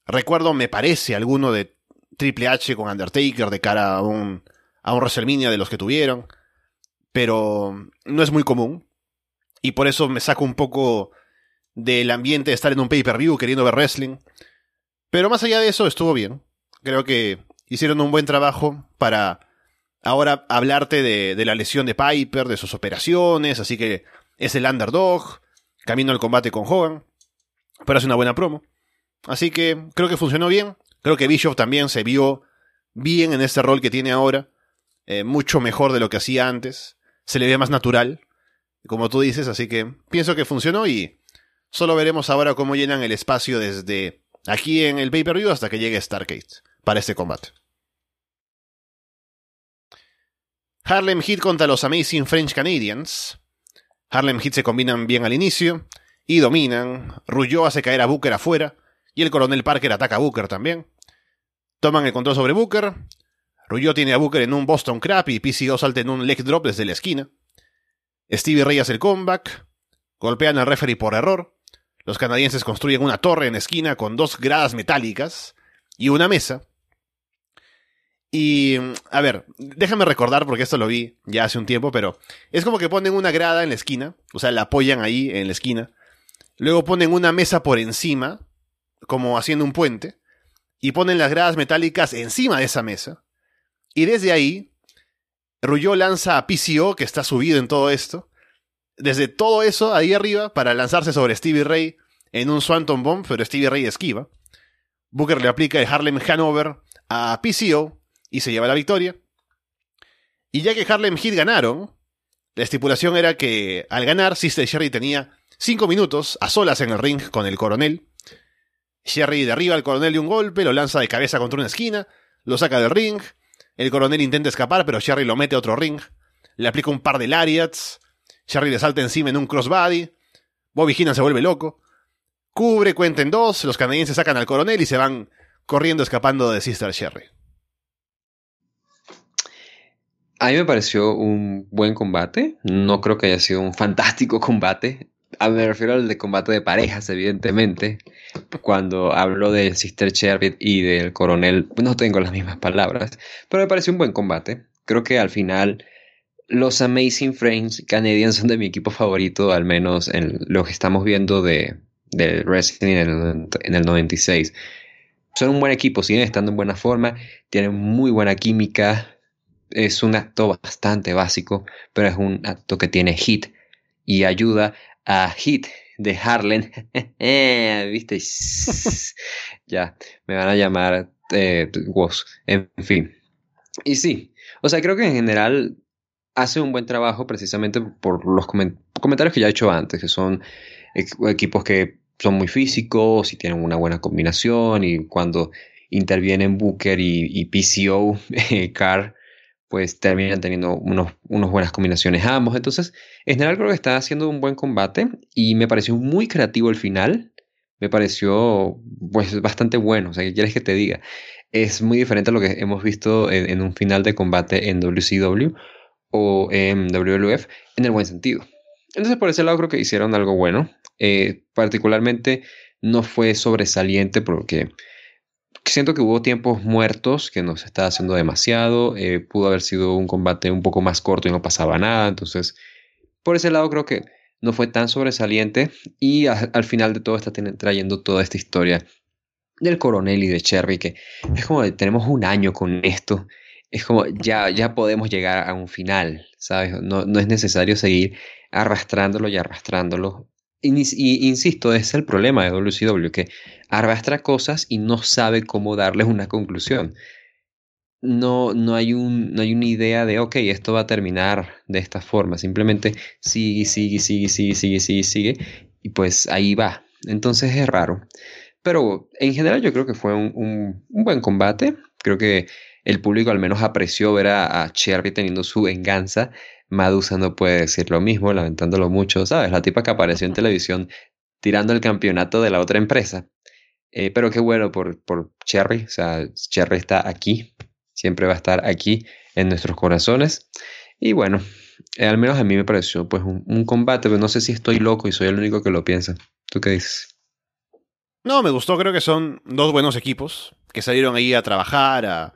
Recuerdo, me parece, alguno de Triple H con Undertaker de cara a un, a un WrestleMania de los que tuvieron, pero no es muy común. Y por eso me saco un poco del ambiente de estar en un pay-per-view queriendo ver wrestling. Pero más allá de eso, estuvo bien. Creo que hicieron un buen trabajo para ahora hablarte de, la lesión de Piper, de sus operaciones, así que es el underdog, camino al combate con Hogan, pero hace una buena promo. Así que creo que funcionó bien, creo que Bischoff también se vio bien en este rol que tiene ahora, eh, mucho mejor de lo que hacía antes, se le ve más natural, como tú dices, así que pienso que funcionó y solo veremos ahora cómo llenan el espacio desde aquí en el pay-per-view hasta que llegue Stargate para este combate. Harlem Heat contra los Amazing French Canadians. Harlem Heat se combinan bien al inicio y dominan. Rougeau hace caer a Booker afuera y el coronel Parker ataca a Booker también. Toman el control sobre Booker. Rougeau tiene a Booker en un Boston Crab y PCO salta en un leg drop desde la esquina. Stevie Ray hace el comeback. Golpean al referee por error. Los canadienses construyen una torre en esquina con dos gradas metálicas y una mesa. Y, a ver, déjame recordar porque esto lo vi ya hace un tiempo, pero es como que ponen una grada en la esquina, o sea, la apoyan ahí en la esquina. Luego ponen una mesa por encima, como haciendo un puente, y ponen las gradas metálicas encima de esa mesa. Y desde ahí, Rullo lanza a PCO, que está subido en todo esto, desde todo eso ahí arriba para lanzarse sobre Stevie Ray en un Swanton Bomb, pero Stevie Ray esquiva. Booker le aplica el Harlem Hanover a PCO, y se lleva la victoria. Y ya que Harlem Heat ganaron, la estipulación era que al ganar, Sister Sherry tenía 5 minutos a solas en el ring con el coronel. Sherry derriba al coronel de un golpe, lo lanza de cabeza contra una esquina, lo saca del ring. El coronel intenta escapar, pero Sherry lo mete a otro ring. Le aplica un par de lariats. Sherry le salta encima en un crossbody. Bobby Heenan se vuelve loco. Cubre, cuenta en dos. Los canadienses sacan al coronel y se van corriendo escapando de Sister Sherry. A mí me pareció un buen combate. No creo que haya sido un fantástico combate. A me refiero al de combate de parejas, evidentemente. Cuando hablo de Sister Sherbet y del coronel, no tengo las mismas palabras. Pero me pareció un buen combate. Creo que al final los Amazing Frames Canadians son de mi equipo favorito, al menos en lo que estamos viendo de, de wrestling en el, en el 96. Son un buen equipo, siguen estando en buena forma, tienen muy buena química, es un acto bastante básico, pero es un acto que tiene hit y ayuda a Hit de Harlem. <laughs> ¿Viste? <laughs> ya, me van a llamar eh, En fin. Y sí, o sea, creo que en general hace un buen trabajo precisamente por los comentarios que ya he hecho antes, que son equipos que son muy físicos y tienen una buena combinación y cuando intervienen Booker y, y PCO, eh, <laughs> Car pues terminan teniendo unos, unas buenas combinaciones ambos. Entonces, en general creo que está haciendo un buen combate y me pareció muy creativo el final. Me pareció pues bastante bueno. O sea, ¿qué quieres que te diga? Es muy diferente a lo que hemos visto en, un final de combate en WCW o en WWF en el buen sentido. Entonces, por ese lado creo que hicieron algo bueno. Eh, particularmente no fue sobresaliente porque siento que hubo tiempos muertos que nos estaba haciendo demasiado. Eh, pudo haber sido un combate un poco más corto y no pasaba nada. Entonces, por ese lado creo que no fue tan sobresaliente. Y al final de todo está trayendo toda esta historia del coronel y de Cherry, que es como tenemos un año con esto. Es como ya, ya podemos llegar a un final, ¿sabes? No, no es necesario seguir arrastrándolo y arrastrándolo y, insisto, es el problema de WCW, que arrastra cosas y no sabe cómo darles una conclusión. No, no, hay un, no hay una idea de, ok, esto va a terminar de esta forma. Simplemente sigue, sigue, sigue, sigue, sigue, sigue, sigue. Y pues ahí va. Entonces es raro. Pero en general yo creo que fue un, buen combate. Creo que el público al menos apreció ver a, a Cherry teniendo su venganza Madusa no puede decir lo mismo, lamentándolo mucho, ¿sabes? La tipa que apareció en televisión tirando el campeonato de la otra empresa. Eh, pero qué bueno por, por Cherry, o sea, Cherry está aquí, siempre va a estar aquí en nuestros corazones. Y bueno, eh, al menos a mí me pareció pues un, combate, pero no sé si estoy loco y soy el único que lo piensa. ¿Tú qué dices? No, me gustó, creo que son dos buenos equipos que salieron ahí a trabajar, a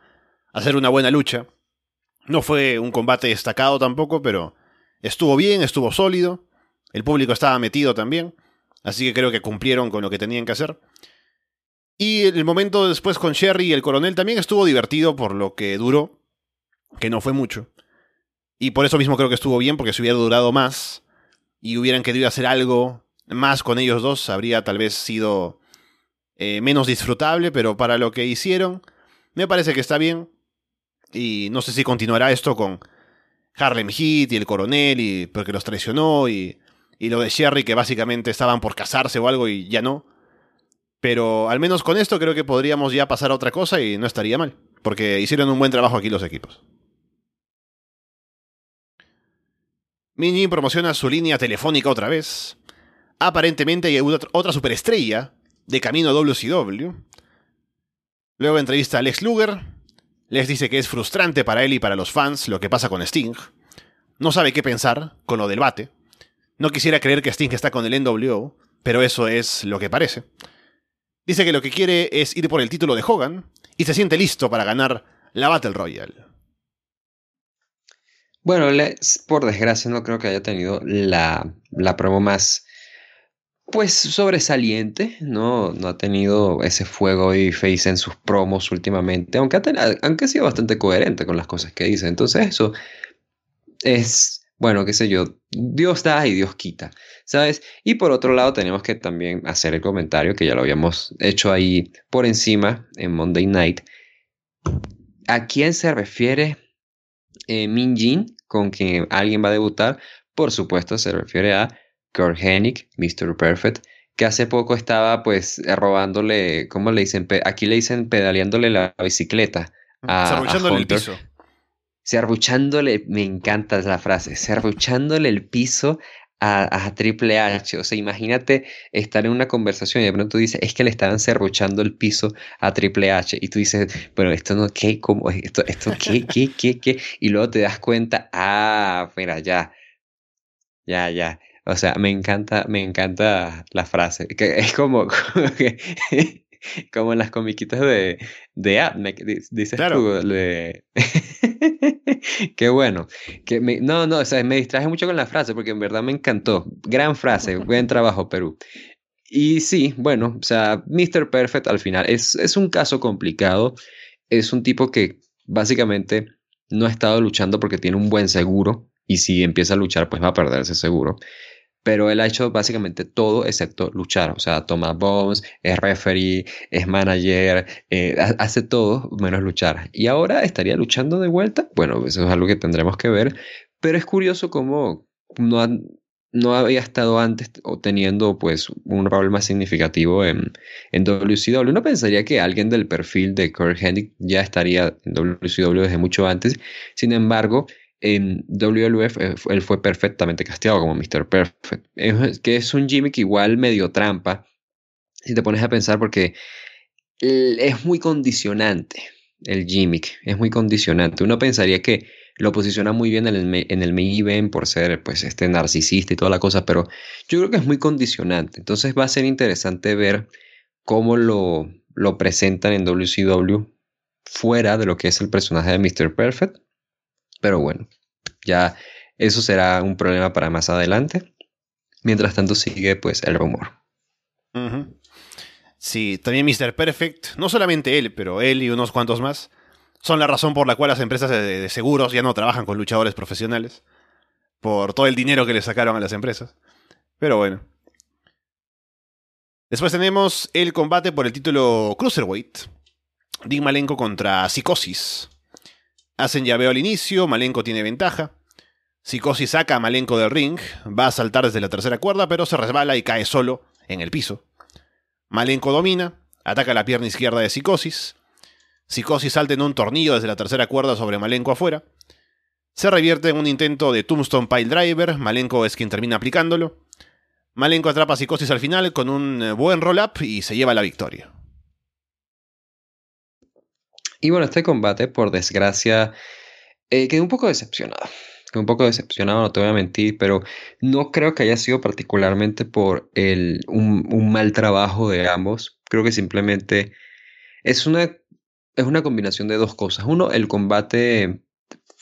hacer una buena lucha. No fue un combate destacado tampoco, pero estuvo bien, estuvo sólido. El público estaba metido también. Así que creo que cumplieron con lo que tenían que hacer. Y el momento después con Sherry y el coronel también estuvo divertido por lo que duró, que no fue mucho. Y por eso mismo creo que estuvo bien, porque si hubiera durado más y hubieran querido hacer algo más con ellos dos, habría tal vez sido eh, menos disfrutable, pero para lo que hicieron, me parece que está bien. Y no sé si continuará esto con Harlem Heat y el coronel, y, porque los traicionó, y, y lo de Sherry, que básicamente estaban por casarse o algo y ya no. Pero al menos con esto creo que podríamos ya pasar a otra cosa y no estaría mal, porque hicieron un buen trabajo aquí los equipos. Mini promociona su línea telefónica otra vez. Aparentemente hay otra superestrella de camino a WCW. Luego entrevista a Alex Luger, les dice que es frustrante para él y para los fans lo que pasa con Sting. No sabe qué pensar con lo del bate. No quisiera creer que Sting está con el NWO, pero eso es lo que parece. Dice que lo que quiere es ir por el título de Hogan y se siente listo para ganar la Battle Royale. Bueno, por desgracia no creo que haya tenido la, la promo más pues sobresaliente, ¿no? No ha tenido ese fuego y face en sus promos últimamente, aunque ha, aunque ha sido bastante coherente con las cosas que dice. Entonces eso es, bueno, qué sé yo, Dios da y Dios quita, ¿sabes? Y por otro lado tenemos que también hacer el comentario que ya lo habíamos hecho ahí por encima en Monday Night. ¿A quién se refiere eh, Min Jin con que alguien va a debutar? Por supuesto se refiere a Kurt Hennig, Mr. Perfect, que hace poco estaba pues robándole, ¿cómo le dicen? Aquí le dicen pedaleándole la bicicleta. A, el piso. Serruchándole, me encanta la frase, serruchándole el piso a, Triple H. O sea, imagínate estar en una conversación y de pronto dices, es que le estaban serruchando el piso a Triple H. Y tú dices, bueno, esto no, ¿qué? ¿Cómo? ¿Esto, esto qué? ¿Qué? ¿Qué? ¿Qué? Y luego te das cuenta, ah, mira, ya. Ya, ya. O sea, me encanta, me encanta la frase. Que es como, <laughs> como, en las comiquitas de, de dices claro. tú. <laughs> Qué bueno. Que no, no, o sea, me distraje mucho con la frase porque en verdad me encantó. Gran frase, <laughs> buen trabajo, Perú. Y sí, bueno, o sea, Mr. Perfect al final es, es un caso complicado. Es un tipo que básicamente no ha estado luchando porque tiene un buen seguro. Y si empieza a luchar, pues va a perder ese seguro pero él ha hecho básicamente todo excepto luchar. O sea, toma bombs, es referee, es manager, eh, hace todo menos luchar. Y ahora estaría luchando de vuelta. Bueno, eso es algo que tendremos que ver. Pero es curioso cómo no, no había estado antes teniendo pues un rol más significativo en, en WCW. Uno pensaría que alguien del perfil de Kurt Hennig ya estaría en WCW desde mucho antes. Sin embargo, en WLF eh, él fue perfectamente casteado como Mr. Perfect. que es un gimmick igual medio trampa, si te pones a pensar, porque es muy condicionante el gimmick, es muy condicionante. Uno pensaría que lo posiciona muy bien en el, en el main event por ser pues este narcisista y toda la cosa, pero yo creo que es muy condicionante. Entonces va a ser interesante ver cómo lo, lo presentan en WCW fuera de lo que es el personaje de Mr. Perfect. Pero bueno, ya eso será un problema para más adelante. Mientras tanto sigue pues el rumor. Sí, también Mr. Perfect, no solamente él, pero él y unos cuantos más, son la razón por la cual las empresas de, seguros ya no trabajan con luchadores profesionales. Por todo el dinero que le sacaron a las empresas. Pero bueno. Después tenemos el combate por el título Cruiserweight. Dean Malenko contra Psicosis. Hacen llaveo al inicio, Malenko tiene ventaja. Psicosis saca a Malenko del ring, va a saltar desde la tercera cuerda, pero se resbala y cae solo en el piso. Malenko domina, ataca la pierna izquierda de Psicosis. Psicosis salta en un tornillo desde la tercera cuerda sobre Malenko afuera. Se revierte en un intento de Tombstone Pile Driver, Malenko es quien termina aplicándolo. Malenko atrapa a Psicosis al final con un eh, buen roll-up y se lleva la victoria. Y bueno, este combate, por desgracia, eh, quedé un poco decepcionado. Quedé un poco decepcionado, no te voy a mentir, pero no creo que haya sido particularmente por el, un mal trabajo de ambos. Creo que simplemente es una es una combinación de dos cosas. Uno, el combate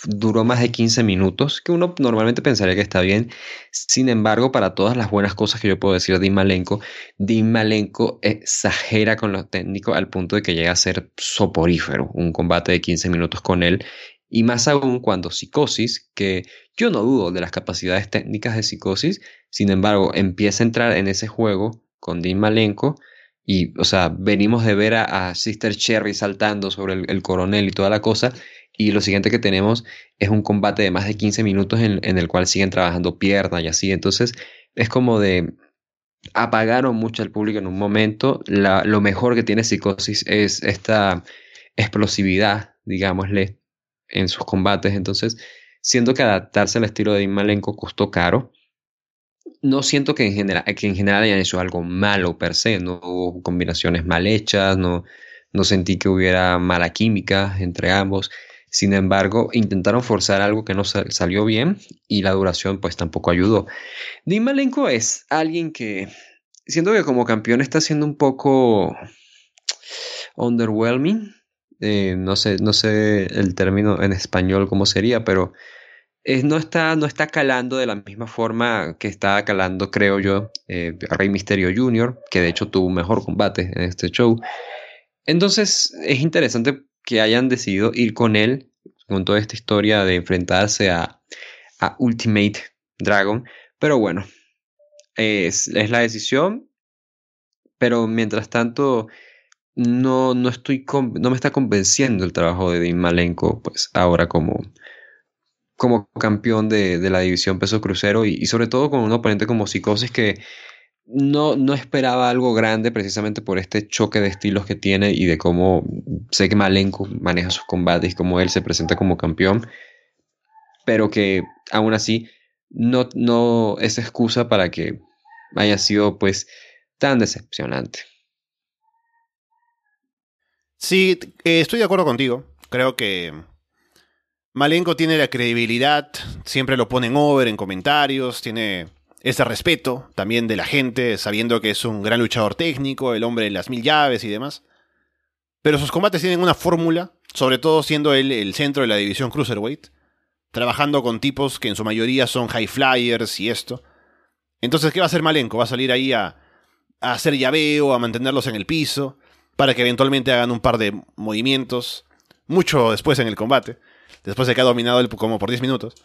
duró más de 15 minutos, que uno normalmente pensaría que está bien. Sin embargo, para todas las buenas cosas que yo puedo decir de Malenko, Dean Malenko exagera con lo técnico al punto de que llega a ser soporífero un combate de 15 minutos con él. Y más aún cuando Psicosis, que yo no dudo de las capacidades técnicas de Psicosis, sin embargo, empieza a entrar en ese juego con Dean Malenko y, o sea, venimos de ver a, Sister Cherry saltando sobre el, coronel y toda la cosa. Y lo siguiente que tenemos es un combate de más de 15 minutos en, el cual siguen trabajando piernas y así. Entonces, es como de apagaron mucho al público en un momento. lo mejor que tiene Psicosis es esta explosividad, digámosle, en sus combates. Entonces, siento que adaptarse al estilo de Imalenko costó caro no siento que en, general, que en general hayan hecho algo malo per se, no hubo combinaciones mal hechas, no, no sentí que hubiera mala química entre ambos. Sin embargo, intentaron forzar algo que no salió bien y la duración pues tampoco ayudó. Dean es alguien que siento que como campeón está siendo un poco underwhelming. Eh, no, sé, no sé el término en español cómo sería, pero no, está, no está calando de la misma forma que estaba calando, creo yo, eh, Rey Misterio Jr., que de hecho tuvo un mejor combate en este show. Entonces es interesante que hayan decidido ir con él, con toda esta historia de enfrentarse a, Ultimate Dragon. Pero bueno, es, la decisión. Pero mientras tanto, no, no, estoy no me está convenciendo el trabajo de Dean Malenko, pues ahora como, como campeón de, la división peso crucero y, sobre todo con un oponente como Psicosis que no, no esperaba algo grande precisamente por este choque de estilos que tiene y de cómo sé que Malenko maneja sus combates y cómo él se presenta como campeón, pero que aún así no, no es excusa para que haya sido pues tan decepcionante. Sí, eh, estoy de acuerdo contigo. Creo que Malenko tiene la credibilidad, siempre lo ponen over en comentarios, tiene ese respeto también de la gente, sabiendo que es un gran luchador técnico, el hombre de las mil llaves y demás. Pero sus combates tienen una fórmula, sobre todo siendo él el centro de la división Cruiserweight, trabajando con tipos que en su mayoría son high flyers y esto. Entonces, ¿qué va a hacer Malenko? Va a salir ahí a, a hacer llaveo, a mantenerlos en el piso, para que eventualmente hagan un par de movimientos, mucho después en el combate después de que ha dominado él como por 10 minutos.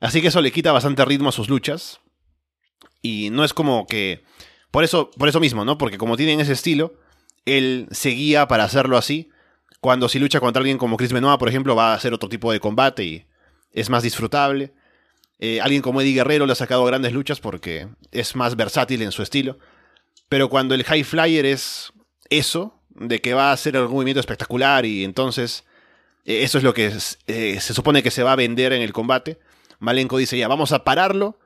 Así que eso le quita bastante ritmo a sus luchas. Y no es como que... Por eso, por eso mismo, ¿no? Porque como tienen ese estilo, él seguía para hacerlo así. Cuando si lucha contra alguien como Chris Benoit, por ejemplo, va a hacer otro tipo de combate y es más disfrutable. Eh, alguien como Eddie Guerrero le ha sacado grandes luchas porque es más versátil en su estilo. Pero cuando el High Flyer es eso, de que va a hacer algún movimiento espectacular y entonces eh, eso es lo que eh, se supone que se va a vender en el combate. Malenko dice ya, vamos a pararlo,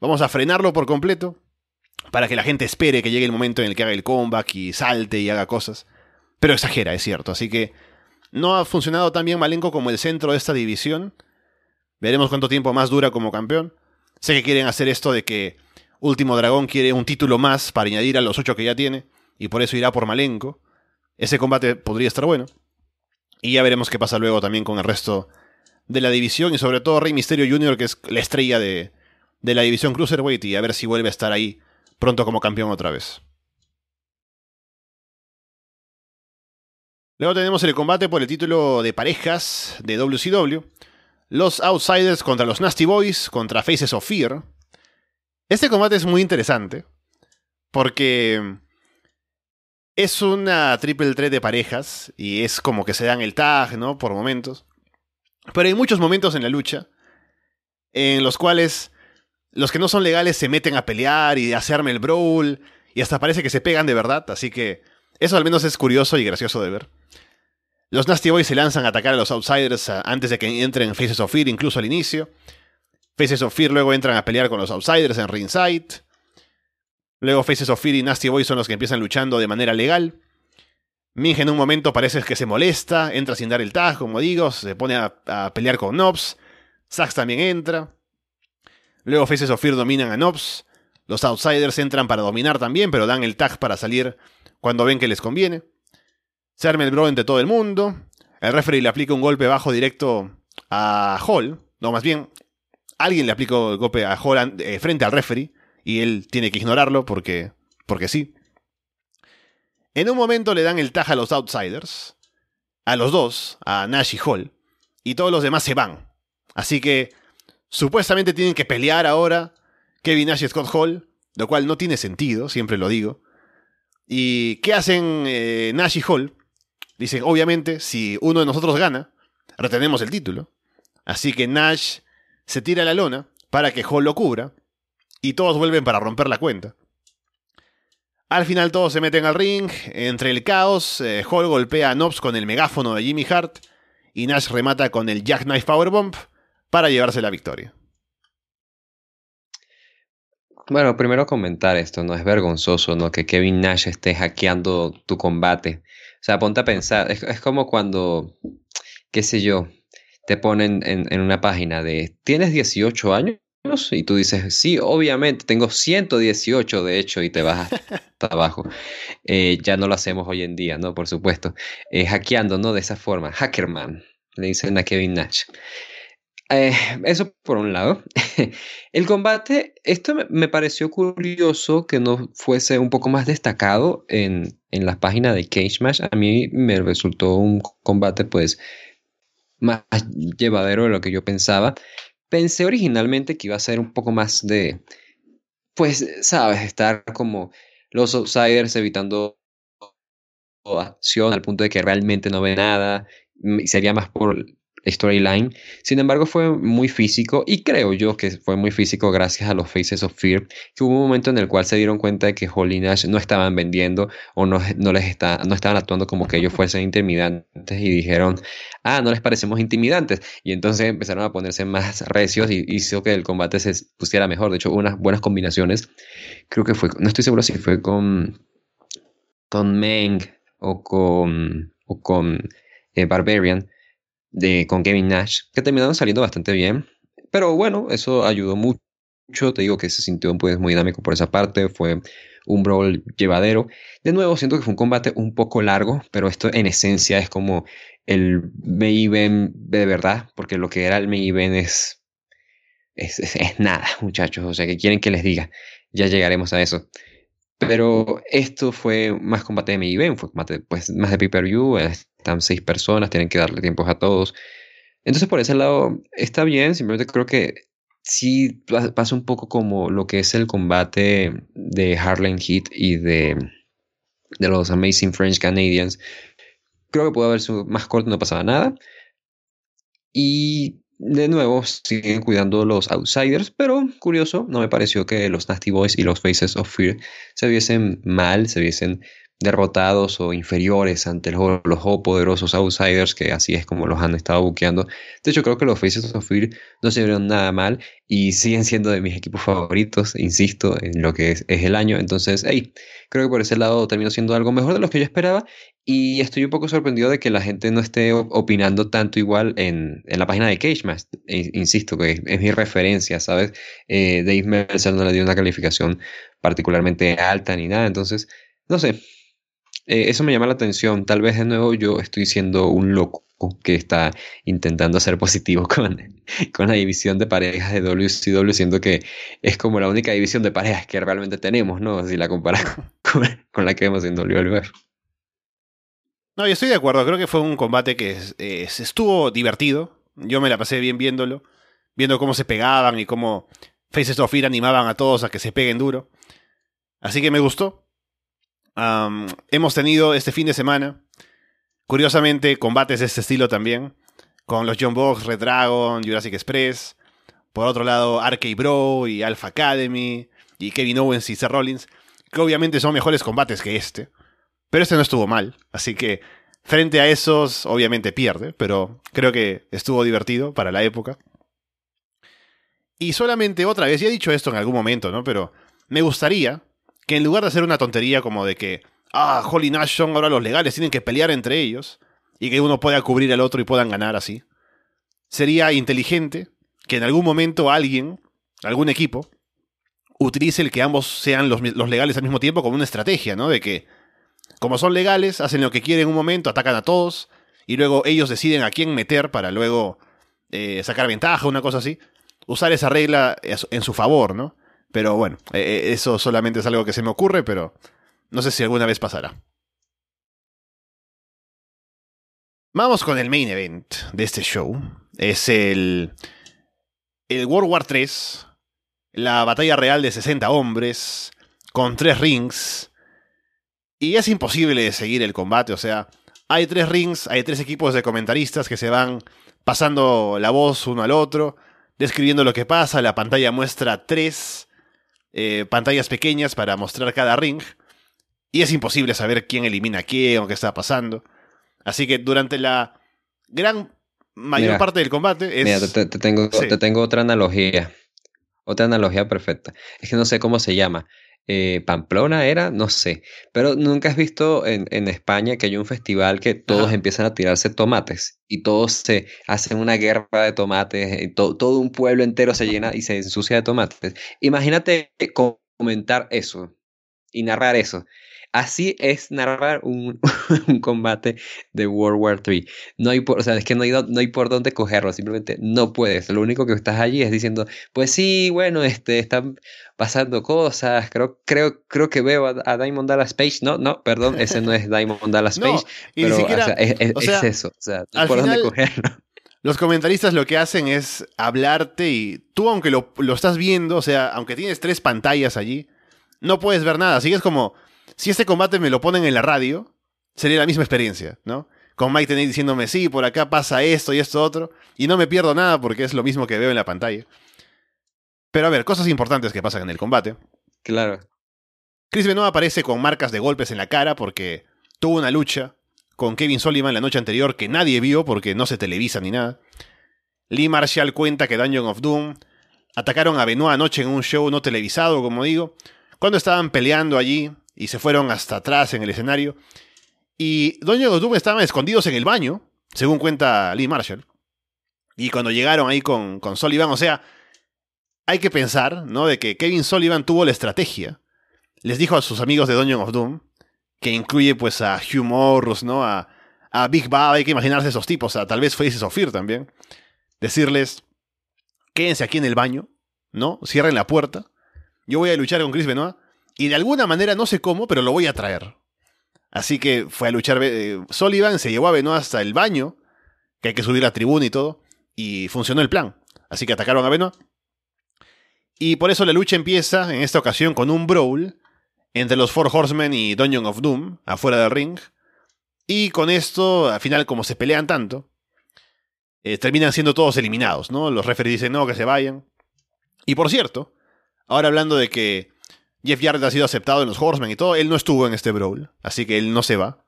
vamos a frenarlo por completo, para que la gente espere que llegue el momento en el que haga el comeback y salte y haga cosas. Pero exagera, es cierto. Así que no ha funcionado tan bien Malenko como el centro de esta división. Veremos cuánto tiempo más dura como campeón. Sé que quieren hacer esto de que Último Dragón quiere un título más para añadir a los ocho que ya tiene, y por eso irá por Malenko. Ese combate podría estar bueno. Y ya veremos qué pasa luego también con el resto de la división, y sobre todo Rey Misterio Jr., que es la estrella de, de la división Cruiserweight, y a ver si vuelve a estar ahí pronto como campeón otra vez. Luego tenemos el combate por el título de parejas de WCW. Los Outsiders contra los Nasty Boys contra Faces of Fear. Este combate es muy interesante porque es una triple threat de parejas y es como que se dan el tag, ¿no? Por momentos. Pero hay muchos momentos en la lucha en los cuales los que no son legales se meten a pelear y hacerme el brawl y hasta parece que se pegan de verdad, así que eso al menos es curioso y gracioso de ver. Los Nasty Boys se lanzan a atacar a los Outsiders eh, antes de que entren Faces of Fear, incluso al inicio. Faces of Fear luego entran a pelear con los Outsiders en ringside. Luego Faces of Fear y Nasty Boys son los que empiezan luchando de manera legal. Minge en un momento parece que se molesta, entra sin dar el tag, como digo, se pone a, pelear con Nobs. Sax también entra. Luego Faces of Fear dominan a Nobs. Los Outsiders entran para dominar también, pero dan el tag para salir cuando ven que les conviene. Se arma el bro entre todo el mundo. El referee le aplica un golpe bajo directo a Hall. No, más bien, alguien le aplica el golpe a Hall eh, frente al referee. Y él tiene que ignorarlo porque, porque sí. En un momento le dan el taja a los Outsiders. A los dos, a Nash y Hall. Y todos los demás se van. Así que supuestamente tienen que pelear ahora Kevin Nash y Scott Hall. Lo cual no tiene sentido, siempre lo digo. ¿Y qué hacen eh, Nash y Hall? Dicen, obviamente, si uno de nosotros gana, retenemos el título. Así que Nash se tira a la lona para que Hall lo cubra y todos vuelven para romper la cuenta. Al final todos se meten al ring, entre el caos, eh, Hall golpea a Knobs con el megáfono de Jimmy Hart y Nash remata con el Jackknife Powerbomb para llevarse la victoria. Bueno, primero comentar esto, no es vergonzoso, ¿no? Que Kevin Nash esté hackeando tu combate. O sea, ponte a pensar, es, como cuando, qué sé yo, te ponen en, una página de, ¿tienes 18 años? Y tú dices, sí, obviamente, tengo 118 de hecho, y te vas hasta <laughs> abajo. Eh, ya no lo hacemos hoy en día, ¿no? Por supuesto. Eh, hackeando, ¿no? De esa forma. Hackerman, le dicen a Kevin Nash. Eh, eso por un lado. <laughs> El combate, esto me pareció curioso que no fuese un poco más destacado en, en la página de Cage Match. A mí me resultó un combate pues más llevadero de lo que yo pensaba. Pensé originalmente que iba a ser un poco más de, pues, sabes, estar como los outsiders evitando acción al punto de que realmente no ve nada. Sería más por storyline. Sin embargo, fue muy físico y creo yo que fue muy físico gracias a los Faces of Fear, que hubo un momento en el cual se dieron cuenta de que Holly Nash no estaban vendiendo o no, no, les está, no estaban actuando como que ellos fuesen intimidantes y dijeron, ah, no les parecemos intimidantes. Y entonces empezaron a ponerse más recios y hizo que el combate se pusiera mejor. De hecho, unas buenas combinaciones. Creo que fue, no estoy seguro si fue con, con Meng o con, o con eh, Barbarian de, con Kevin Nash, que terminaron saliendo bastante bien. Pero bueno, eso ayudó mucho. Te digo que se sintió pues, muy dinámico por esa parte. Fue un brawl llevadero. De nuevo, siento que fue un combate un poco largo, pero esto en esencia es como el main de verdad, porque lo que era el main es, es, es, nada, muchachos. O sea, que quieren que les diga. Ya llegaremos a eso. Pero esto fue más combate de main fue combate pues, más de pay-per-view están seis personas, tienen que darle tiempos a todos. Entonces, por ese lado, está bien, simplemente creo que sí pasa un poco como lo que es el combate de Harlem Heat y de, de los Amazing French Canadians. Creo que pudo haber sido más corto, no pasaba nada. Y de nuevo, siguen cuidando los outsiders, pero curioso, no me pareció que los Nasty Boys y los Faces of Fear se viesen mal, se viesen derrotados o inferiores ante los, poderosos outsiders, que así es como los han estado buqueando. De hecho, creo que los Faces of Fear no se vieron nada mal y siguen siendo de mis equipos favoritos, insisto, en lo que es, el año. Entonces, hey, creo que por ese lado terminó siendo algo mejor de lo que yo esperaba y estoy un poco sorprendido de que la gente no esté opinando tanto igual en, en la página de Cage Match. Insisto, que es, mi referencia, ¿sabes? Eh, Dave Mercer no le dio una calificación particularmente alta ni nada, entonces, no sé, eh, eso me llama la atención. Tal vez de nuevo yo estoy siendo un loco que está intentando ser positivo <laughs> con, la división de parejas de WCW, siendo que es como la única división de parejas que realmente tenemos, ¿no? Si la comparas <laughs> con, la que vemos en WWF. No, yo estoy de acuerdo. Creo que fue un combate que estuvo divertido. Yo me la pasé bien viéndolo. Viendo cómo se pegaban y cómo Faces of Fear animaban a todos a que se peguen duro. Así que me gustó hemos tenido este fin de semana, curiosamente, combates de este estilo también, con los John Box, Red Dragon, Jurassic Express. Por otro lado, Arcade Bro y Alpha Academy, y Kevin Owens y Seth Rollins, que obviamente son mejores combates que este. Pero este no estuvo mal, así que frente a esos, obviamente pierde, pero creo que estuvo divertido para la época. Y solamente otra vez, ya he dicho esto en algún momento, ¿no? Pero me gustaría que en lugar de hacer una tontería como de que, ah, Holly Nash son ahora los legales, tienen que pelear entre ellos, y que uno pueda cubrir al otro y puedan ganar así, sería inteligente que en algún momento alguien, algún equipo, utilice el que ambos sean los, legales al mismo tiempo como una estrategia, ¿no? De que, como son legales, hacen lo que quieren en un momento, atacan a todos, y luego ellos deciden a quién meter para luego eh, sacar ventaja, una cosa así. Usar esa regla en su favor, ¿no? Pero bueno, eh, eh, eso solamente es algo que se me ocurre, pero no sé si alguna vez pasará. Vamos con el main event de este show. Es el, el World War 3, la batalla real de 60 hombres, con tres rings. Y es imposible seguir el combate, o sea, hay tres rings, hay tres equipos de comentaristas que se van pasando la voz uno al otro, describiendo lo que pasa, la pantalla muestra tres eh, pantallas pequeñas para mostrar cada ring. Y es imposible saber quién elimina a quién o qué está pasando. Así que durante la gran mayor parte del combate es... te, tengo, te tengo otra analogía. Otra analogía perfecta. Es que no sé cómo se llama. Eh, Pamplona era, no sé. Pero nunca has visto en, España que hay un festival que todos empiezan a tirarse tomates y todos se hacen una guerra de tomates, y todo un pueblo entero se llena y se ensucia de tomates. Imagínate comentar eso y narrar eso. Así es narrar <laughs> un, combate de World War III. No hay por, o sea, es que no hay, no hay por dónde cogerlo, simplemente no puedes. Lo único que estás allí es diciendo, pues sí, bueno, este, están pasando cosas, creo, creo, creo que veo a, Diamond Dallas Page. No, no, perdón, ese no es <laughs> Diamond Dallas Page. pero, es, eso, o sea, no hay por dónde cogerlo. Los comentaristas lo que hacen es hablarte y tú, aunque lo, lo estás viendo, o sea, aunque tienes tres pantallas allí, no puedes ver nada. Así que es como si este combate me lo ponen en la radio, sería la misma experiencia, ¿no? Con Mike Tenay diciéndome, sí, por acá pasa esto y esto otro, y no me pierdo nada porque es lo mismo que veo en la pantalla. Pero a ver, cosas importantes que pasan en el combate. Claro. Chris Benoit aparece con marcas de golpes en la cara porque tuvo una lucha con Kevin Sullivan la noche anterior que nadie vio porque no se televisa ni nada. Lee Marshall cuenta que Dungeon of Doom atacaron a Benoit anoche en un show no televisado, como digo, cuando estaban peleando allí y se fueron hasta atrás en el escenario. Y Doña Doom estaban escondidos en el baño, según cuenta Lee Marshall. Y cuando llegaron ahí con, con Sullivan, o sea, hay que pensar, ¿no? De que Kevin Sullivan tuvo la estrategia. Les dijo a sus amigos de Dungeon of Doom, que incluye pues a Hugh Morris, ¿no? A, a Big Bob, hay que imaginarse esos tipos, a tal vez Faces of Fear también. Decirles, quédense aquí en el baño, ¿no? Cierren la puerta. Yo voy a luchar con Chris Benoit y de alguna manera, no sé cómo, pero lo voy a traer. Así que fue a luchar eh, Sullivan, se llevó a Benoit hasta el baño, que hay que subir la tribuna y todo, y funcionó el plan. Así que atacaron a Benoit. Y por eso la lucha empieza, en esta ocasión, con un brawl entre los Four Horsemen y Dungeon of Doom, afuera del ring. Y con esto, al final, como se pelean tanto, eh, terminan siendo todos eliminados, ¿no? Los referees dicen no, que se vayan. Y por cierto, ahora hablando de que Jeff Jarrett ha sido aceptado en los Horsemen y todo. Él no estuvo en este Brawl, así que él no se va.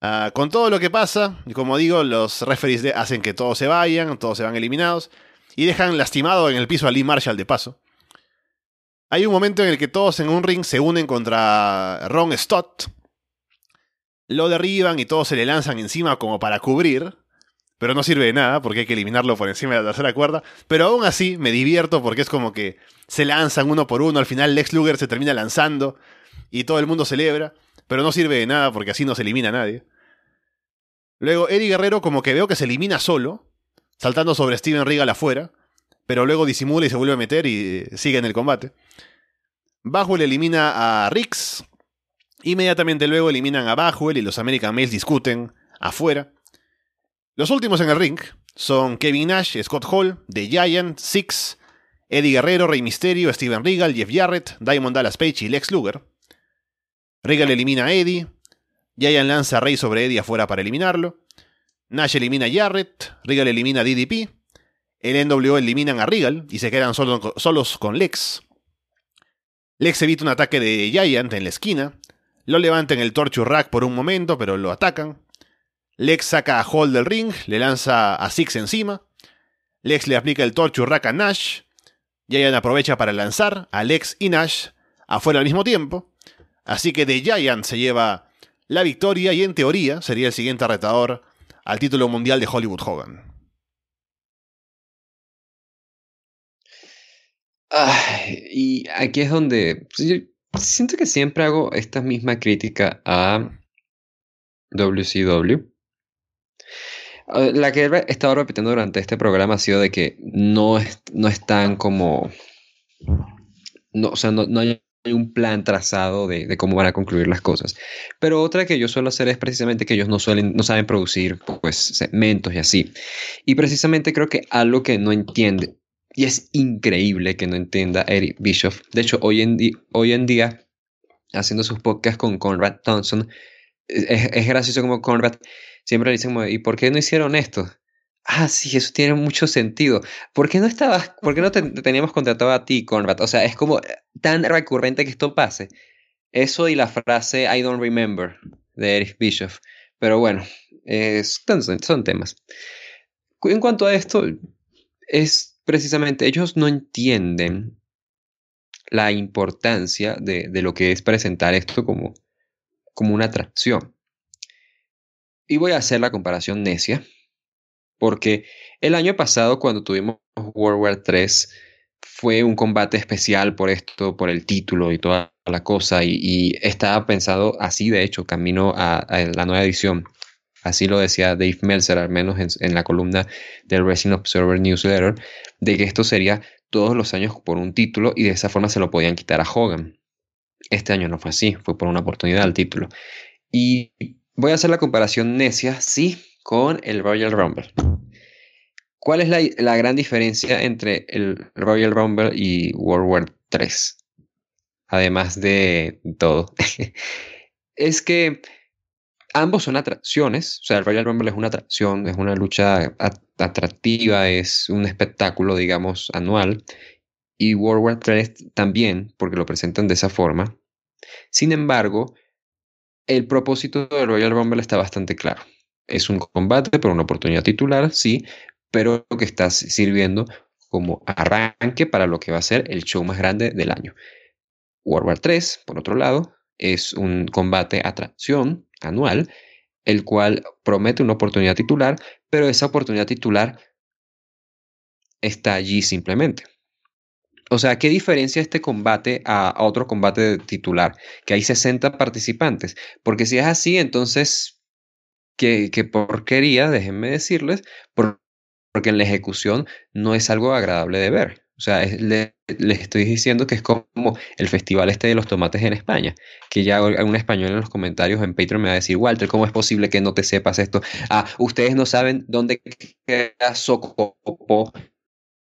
Ah, con todo lo que pasa, y como digo, los referees hacen que todos se vayan, todos se van eliminados, y dejan lastimado en el piso a Lee Marshall de paso. Hay un momento en el que todos en un ring se unen contra Ron Stott. Lo derriban y todos se le lanzan encima como para cubrir. Pero no sirve de nada porque hay que eliminarlo por encima de la tercera cuerda. Pero aún así me divierto porque es como que se lanzan uno por uno. Al final Lex Luger se termina lanzando y todo el mundo celebra. Pero no sirve de nada porque así no se elimina a nadie. Luego Eddie Guerrero como que veo que se elimina solo, saltando sobre Steven Regal afuera pero luego disimula y se vuelve a meter y sigue en el combate. Bajo elimina a Rix. Inmediatamente luego eliminan a Bajuel y los American Males discuten afuera. Los últimos en el ring son Kevin Nash, Scott Hall, The Giant, Six, Eddie Guerrero, Rey Misterio, Steven Regal, Jeff Jarrett, Diamond Dallas Page y Lex Luger. Regal elimina a Eddie. Giant lanza a Rey sobre Eddie afuera para eliminarlo. Nash elimina a Jarrett. Regal elimina a DDP. En NWO eliminan a Regal y se quedan solos con Lex. Lex evita un ataque de Giant en la esquina. Lo levanta el Torture Rack por un momento, pero lo atacan. Lex saca a Hall del ring, le lanza a Six encima. Lex le aplica el Torture Rack a Nash. Giant aprovecha para lanzar a Lex y Nash afuera al mismo tiempo. Así que The Giant se lleva la victoria y en teoría sería el siguiente retador al título mundial de Hollywood Hogan. y aquí es donde pues, siento que siempre hago esta misma crítica a WCW. La que he estado repitiendo durante este programa ha sido de que no, no están como... No, o sea, no, hay un plan trazado de, cómo van a concluir las cosas. Pero otra que yo suelo hacer es precisamente que ellos no suelen, no saben producir pues segmentos y así. Y precisamente creo que algo que no entiende, y es increíble que no entienda Eric Bischoff. De hecho, hoy en, hoy en día, haciendo sus podcasts con Conrad Thompson, es, gracioso como Conrad siempre le dicen, ¿y por qué no hicieron esto? Ah, sí, eso tiene mucho sentido. ¿Por qué no estabas, por qué no te, teníamos contratado a ti, Conrad? O sea, es como tan recurrente que esto pase. Eso y la frase I don't remember de Eric Bischoff. Pero bueno, son temas. En cuanto a esto, es precisamente ellos no entienden la importancia de, lo que es presentar esto como, como una atracción. Y voy a hacer la comparación necia, porque el año pasado cuando tuvimos World War 3 fue un combate especial por esto, por el título y toda la cosa, y, estaba pensado así, de hecho, camino a la nueva edición así lo decía Dave Meltzer, al menos en, la columna del Wrestling Observer Newsletter, de que esto sería todos los años por un título y de esa forma se lo podían quitar a Hogan. Este año no fue así, fue por una oportunidad al título. Y voy a hacer la comparación necia, sí, con el Royal Rumble. ¿Cuál es la, la gran diferencia entre el Royal Rumble y World War 3? Además de todo. <laughs> es que ambos son atracciones, o sea, el Royal Rumble es una atracción, es una lucha atractiva, es un espectáculo, digamos, anual, y World War III también, porque lo presentan de esa forma. Sin embargo, el propósito del Royal Rumble está bastante claro. Es un combate por una oportunidad titular, sí, pero que está sirviendo como arranque para lo que va a ser el show más grande del año. World War III, por otro lado, es un combate atracción anual, el cual promete una oportunidad titular, pero esa oportunidad titular está allí simplemente. O sea, ¿qué diferencia este combate a, otro combate titular? Que hay 60 participantes. Porque si es así, entonces, ¿qué, qué porquería? Déjenme decirles, porque en la ejecución no es algo agradable de ver. O sea, les estoy diciendo que es como el festival este de los tomates en España, que ya un español en los comentarios en Patreon me va a decir, Walter, ¿cómo es posible que no te sepas esto? Ah, ustedes no saben dónde queda Socopo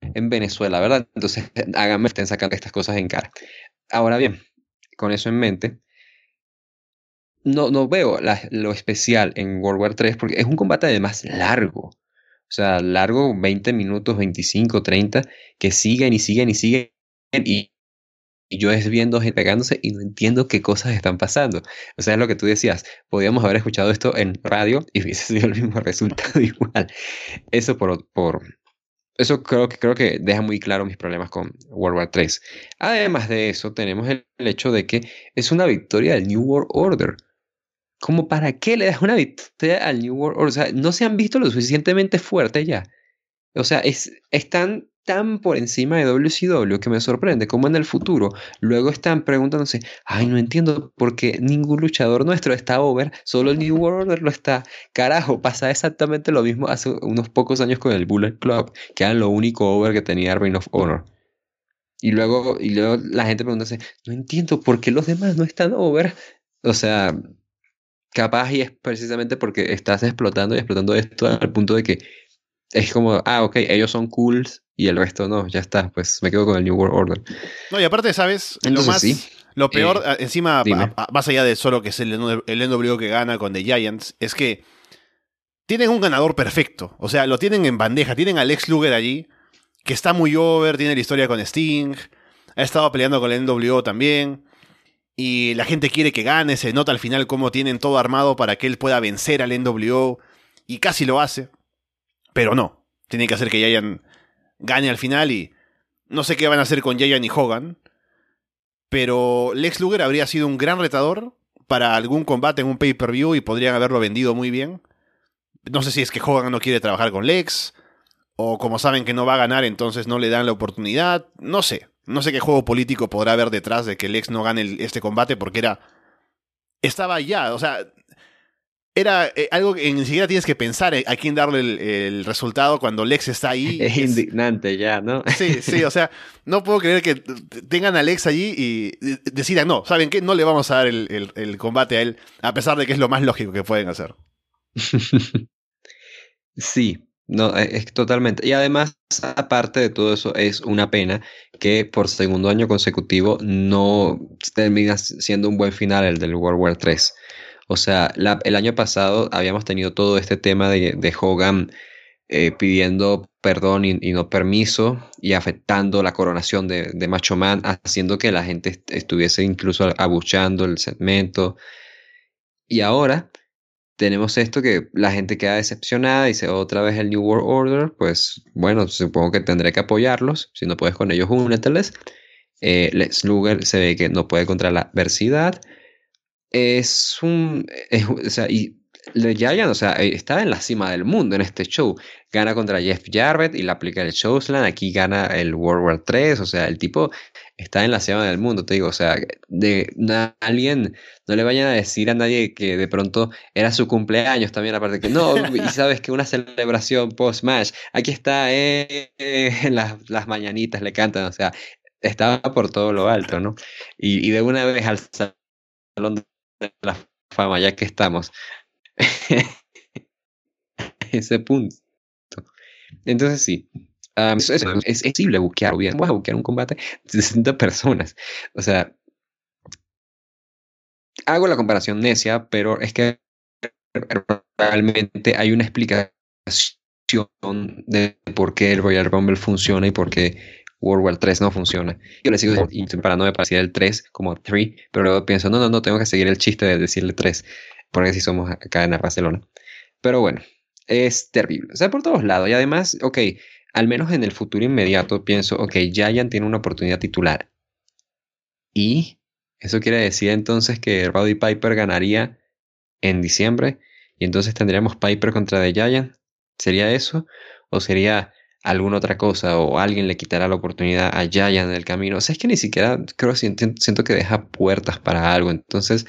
en Venezuela, ¿verdad? Entonces, <laughs> háganme, estén sacando estas cosas en cara. Ahora bien, con eso en mente, no, no veo lo especial en World War 3 porque es un combate además largo. O sea, largo, 20 minutos, 25, 30, que siguen y siguen y siguen. Y, yo es viendo gente pegándose y no entiendo qué cosas están pasando. O sea, es lo que tú decías, podíamos haber escuchado esto en radio y <laughs> hubiese sido el mismo resultado <laughs> igual. Eso por, por eso creo que, creo que deja muy claro mis problemas con World War 3. Además de eso, tenemos el, hecho de que es una victoria del New World Order. ¿Cómo para qué le das una victoria al New World Order? O sea, no se han visto lo suficientemente fuerte ya. O sea, es, están tan por encima de WCW que me sorprende cómo en el futuro luego están preguntándose, ay, no entiendo por qué ningún luchador nuestro está over, solo el New World Order lo está. Carajo, pasa exactamente lo mismo hace unos pocos años con el Bullet Club, que era lo único over que tenía Ring of Honor. Y luego, y luego la gente preguntándose, no entiendo por qué los demás no están over. O sea, capaz y es precisamente porque estás explotando y explotando esto al punto de que es como, ah, ok, ellos son cools y el resto no, ya está, pues me quedo con el New World Order. No, y aparte, ¿sabes? Entonces, lo más, sí. lo peor, Eh, encima, dime. a- a- más allá de solo que es el, el NW que gana con The Giants, es que tienen un ganador perfecto. O sea, lo tienen en bandeja. Tienen a Lex Luger allí, que está muy over, tiene la historia con Sting, ha estado peleando con el NWO también. Y la gente quiere que gane, se nota al final cómo tienen todo armado para que él pueda vencer al NWO. Y casi lo hace. Pero no. Tiene que hacer que Giant gane al final y no sé qué van a hacer con Giant y Hogan. Pero Lex Luger habría sido un gran retador para algún combate en un pay-per-view y podrían haberlo vendido muy bien. No sé si es que Hogan no quiere trabajar con Lex. O como saben que no va a ganar, entonces no le dan la oportunidad. No sé. No sé qué juego político podrá haber detrás de que Lex no gane este combate porque era... Estaba ya, o sea... Era eh, algo que ni siquiera tienes que pensar eh, a quién darle el, el resultado cuando Lex está ahí. <laughs> Es Es- indignante ya, ¿no? Sí, sí, o sea, no puedo creer que tengan a Alex allí y de- decidan, no, ¿saben qué? No le vamos a dar el, el- el combate a él, a pesar de que es lo más lógico que pueden hacer. <laughs> Sí, no, e- es totalmente. Y además, aparte de todo eso, es una pena que por segundo año consecutivo no termina siendo un buen final el del World War 3. O sea, el año pasado habíamos tenido todo este tema de, de Hogan eh, pidiendo perdón y, y no permiso y afectando la coronación de, de Macho Man, haciendo que la gente est- estuviese incluso abuchando el segmento. Y ahora tenemos esto que la gente queda decepcionada, dice otra vez el New World Order, pues bueno, supongo que tendré que apoyarlos, si no puedes con ellos, úneteles. Eh, Lex Luger se ve que no puede contra la adversidad. Es un... es- o sea, y le Giant, o sea, eh, está en la cima del mundo en este show. Gana contra Jeff Jarrett y le aplica el Showsland. Aquí gana el World War 3. O sea, el tipo está en la cima del mundo, te digo. O sea, de na- alguien, no le vayan a decir a nadie que de pronto era su cumpleaños también, aparte que no, <laughs> y sabes que una celebración post-match. Aquí está, eh, eh, las, las mañanitas le cantan, o sea, estaba por todo lo alto, ¿no? Y, y de una vez al salón de la fama, ya que estamos. <laughs> Ese punto. Entonces sí. es, es, es posible buquear bien. Vamos a buquear un combate de 60 personas. O sea, hago la comparación necia, pero es que realmente hay una explicación de por qué el Royal Rumble funciona y por qué World War 3 no funciona. Yo le sigo para no me parecía el 3 como 3, pero luego pienso, no, no, no, tengo que seguir el chiste de decirle 3, porque así somos acá en Barcelona. Pero bueno, es terrible. O sea, por todos lados. Y además, ok, al menos en el futuro inmediato pienso, ok, Giant tiene una oportunidad titular. Y eso quiere decir entonces que Roddy Piper ganaría en diciembre y entonces tendríamos Piper contra The Giant. ¿Sería eso? ¿O sería alguna otra cosa? ¿O alguien le quitará la oportunidad a Giant en el camino? O sea, es que ni siquiera creo siento, siento que deja puertas para algo. Entonces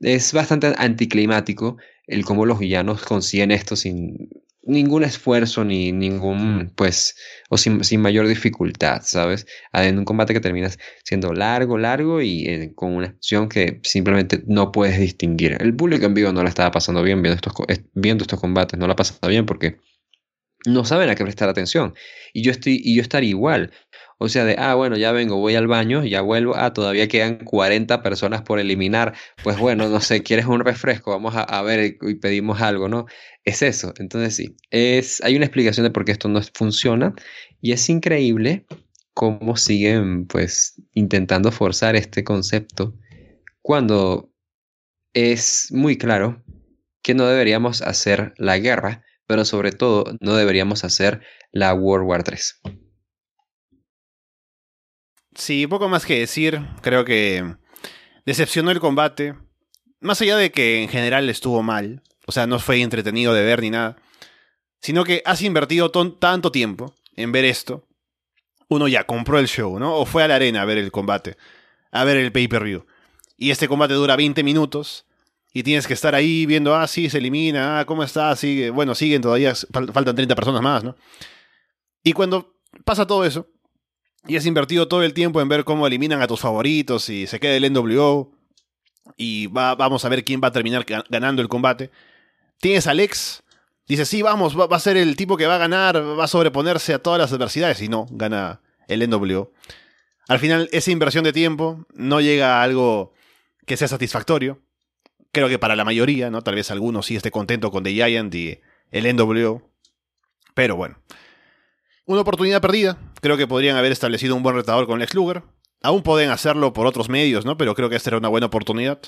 es bastante anticlimático el cómo los villanos consiguen esto sin ningún esfuerzo ni ningún, pues, o sin, sin mayor dificultad, ¿sabes? En un combate que termina siendo largo, largo y eh, con una acción que simplemente no puedes distinguir. El público en vivo no la estaba pasando bien viendo estos, viendo estos combates, no la pasa bien porque no saben a qué prestar atención. Y yo, estoy, y yo estaría igual. O sea, de, ah, bueno, ya vengo, voy al baño, ya vuelvo, ah, todavía quedan 40 personas por eliminar. Pues bueno, no sé, ¿quieres un refresco? Vamos a, a ver y pedimos algo, ¿no? Es eso. Entonces sí, es, hay una explicación de por qué esto no funciona y es increíble cómo siguen pues intentando forzar este concepto cuando es muy claro que no deberíamos hacer la guerra, pero sobre todo no deberíamos hacer la World War 3. Sí, poco más que decir, creo que decepcionó el combate, más allá de que en general estuvo mal, o sea, no fue entretenido de ver ni nada, sino que has invertido tanto tiempo en ver esto, uno ya compró el show, ¿no? O fue a la arena a ver el combate, a ver el pay-per-view. Y este combate dura 20 minutos y tienes que estar ahí viendo, ah, sí, se elimina, ah, ¿cómo está? Sigue, bueno, siguen todavía, faltan 30 personas más, ¿no? Y cuando pasa todo eso, y has invertido todo el tiempo en ver cómo eliminan a tus favoritos y se queda el NWO, y va, vamos a ver quién va a terminar ganando el combate, tienes a Alex dice, sí, vamos, va, a ser el tipo que va a ganar, va a sobreponerse a todas las adversidades, y no, gana el NWO. Al final, esa inversión de tiempo no llega a algo que sea satisfactorio. Creo que para la mayoría, ¿no? Tal vez algunos sí esté contento con The Giant y el NWO. Pero bueno. Una oportunidad perdida. Creo que podrían haber establecido un buen retador con Lex Luger. Aún pueden hacerlo por otros medios, ¿no? Pero creo que esta era una buena oportunidad.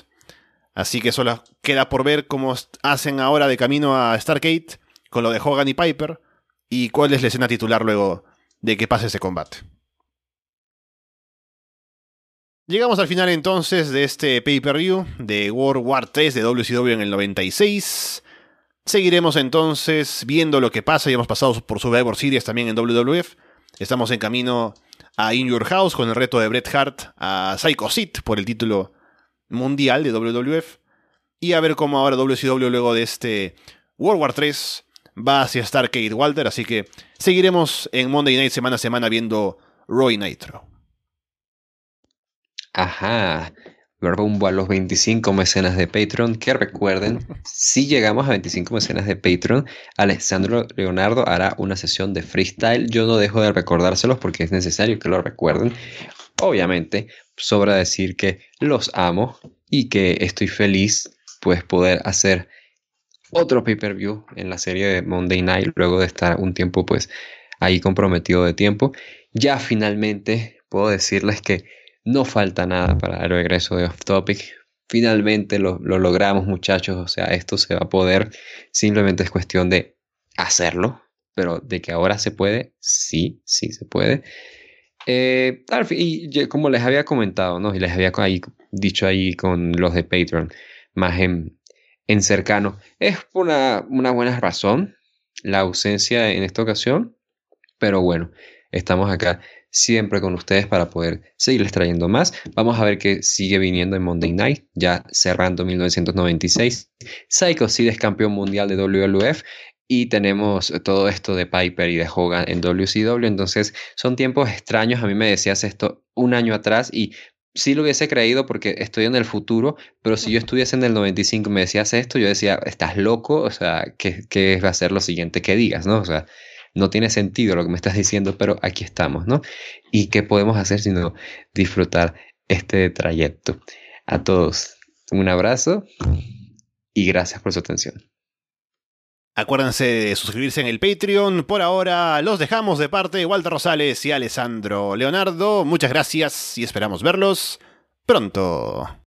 Así que solo queda por ver cómo hacen ahora de camino a Stargate con lo de Hogan y Piper y cuál es la escena titular luego de que pase ese combate. Llegamos al final entonces de este pay-per-view de World War 3 de WCW en el 96. Seguiremos entonces viendo lo que pasa y hemos pasado por Survivor Series también en WWF. Estamos en camino a In Your House con el reto de Bret Hart a Psycho Sid por el título mundial de WWF. Y a ver cómo ahora WCW luego de este World War 3 va hacia Starcade Walter. Así que seguiremos en Monday Night semana a semana viendo Roy Nitro. Ajá. Rumbo a los 25 mecenas de Patreon. Que recuerden, <laughs> si llegamos a 25 mecenas de Patreon, Alessandro Leonardo hará una sesión de freestyle. Yo no dejo de recordárselos porque es necesario que lo recuerden. Obviamente, sobra decir que los amo y que estoy feliz pues poder hacer otro pay-per-view en la serie de Monday Night luego de estar un tiempo pues ahí comprometido de tiempo. Ya finalmente puedo decirles que no falta nada para el regreso de Off Topic. Finalmente lo, lo logramos muchachos, o sea, esto se va a poder. Simplemente es cuestión de hacerlo, pero de que ahora se puede, sí, sí se puede. Eh, y como les había comentado, ¿no? Y les había dicho ahí con los de Patreon, más en, cercano, es una, una buena razón la ausencia en esta ocasión, pero bueno, estamos acá siempre con ustedes para poder seguirles trayendo más. Vamos a ver qué sigue viniendo en Monday Night, ya cerrando 1996. Psycho Sid es campeón mundial de WWF y tenemos todo esto de Piper y de Hogan en WCW. Entonces son tiempos extraños. A mí me decías esto un año atrás y sí lo hubiese creído porque estoy en el futuro, pero si yo estuviese en el 95 y me decías esto, yo decía, estás loco, o sea, ¿qué, ¿qué, va a ser lo siguiente que digas, no? O sea, no tiene sentido lo que me estás diciendo, pero aquí estamos, ¿no? ¿Y qué podemos hacer sino disfrutar este trayecto? A todos, un abrazo y gracias por su atención. Acuérdense de suscribirse en el Patreon. Por ahora los dejamos de parte Walter Rosales y Alessandro Leonardo. Muchas gracias y esperamos verlos pronto.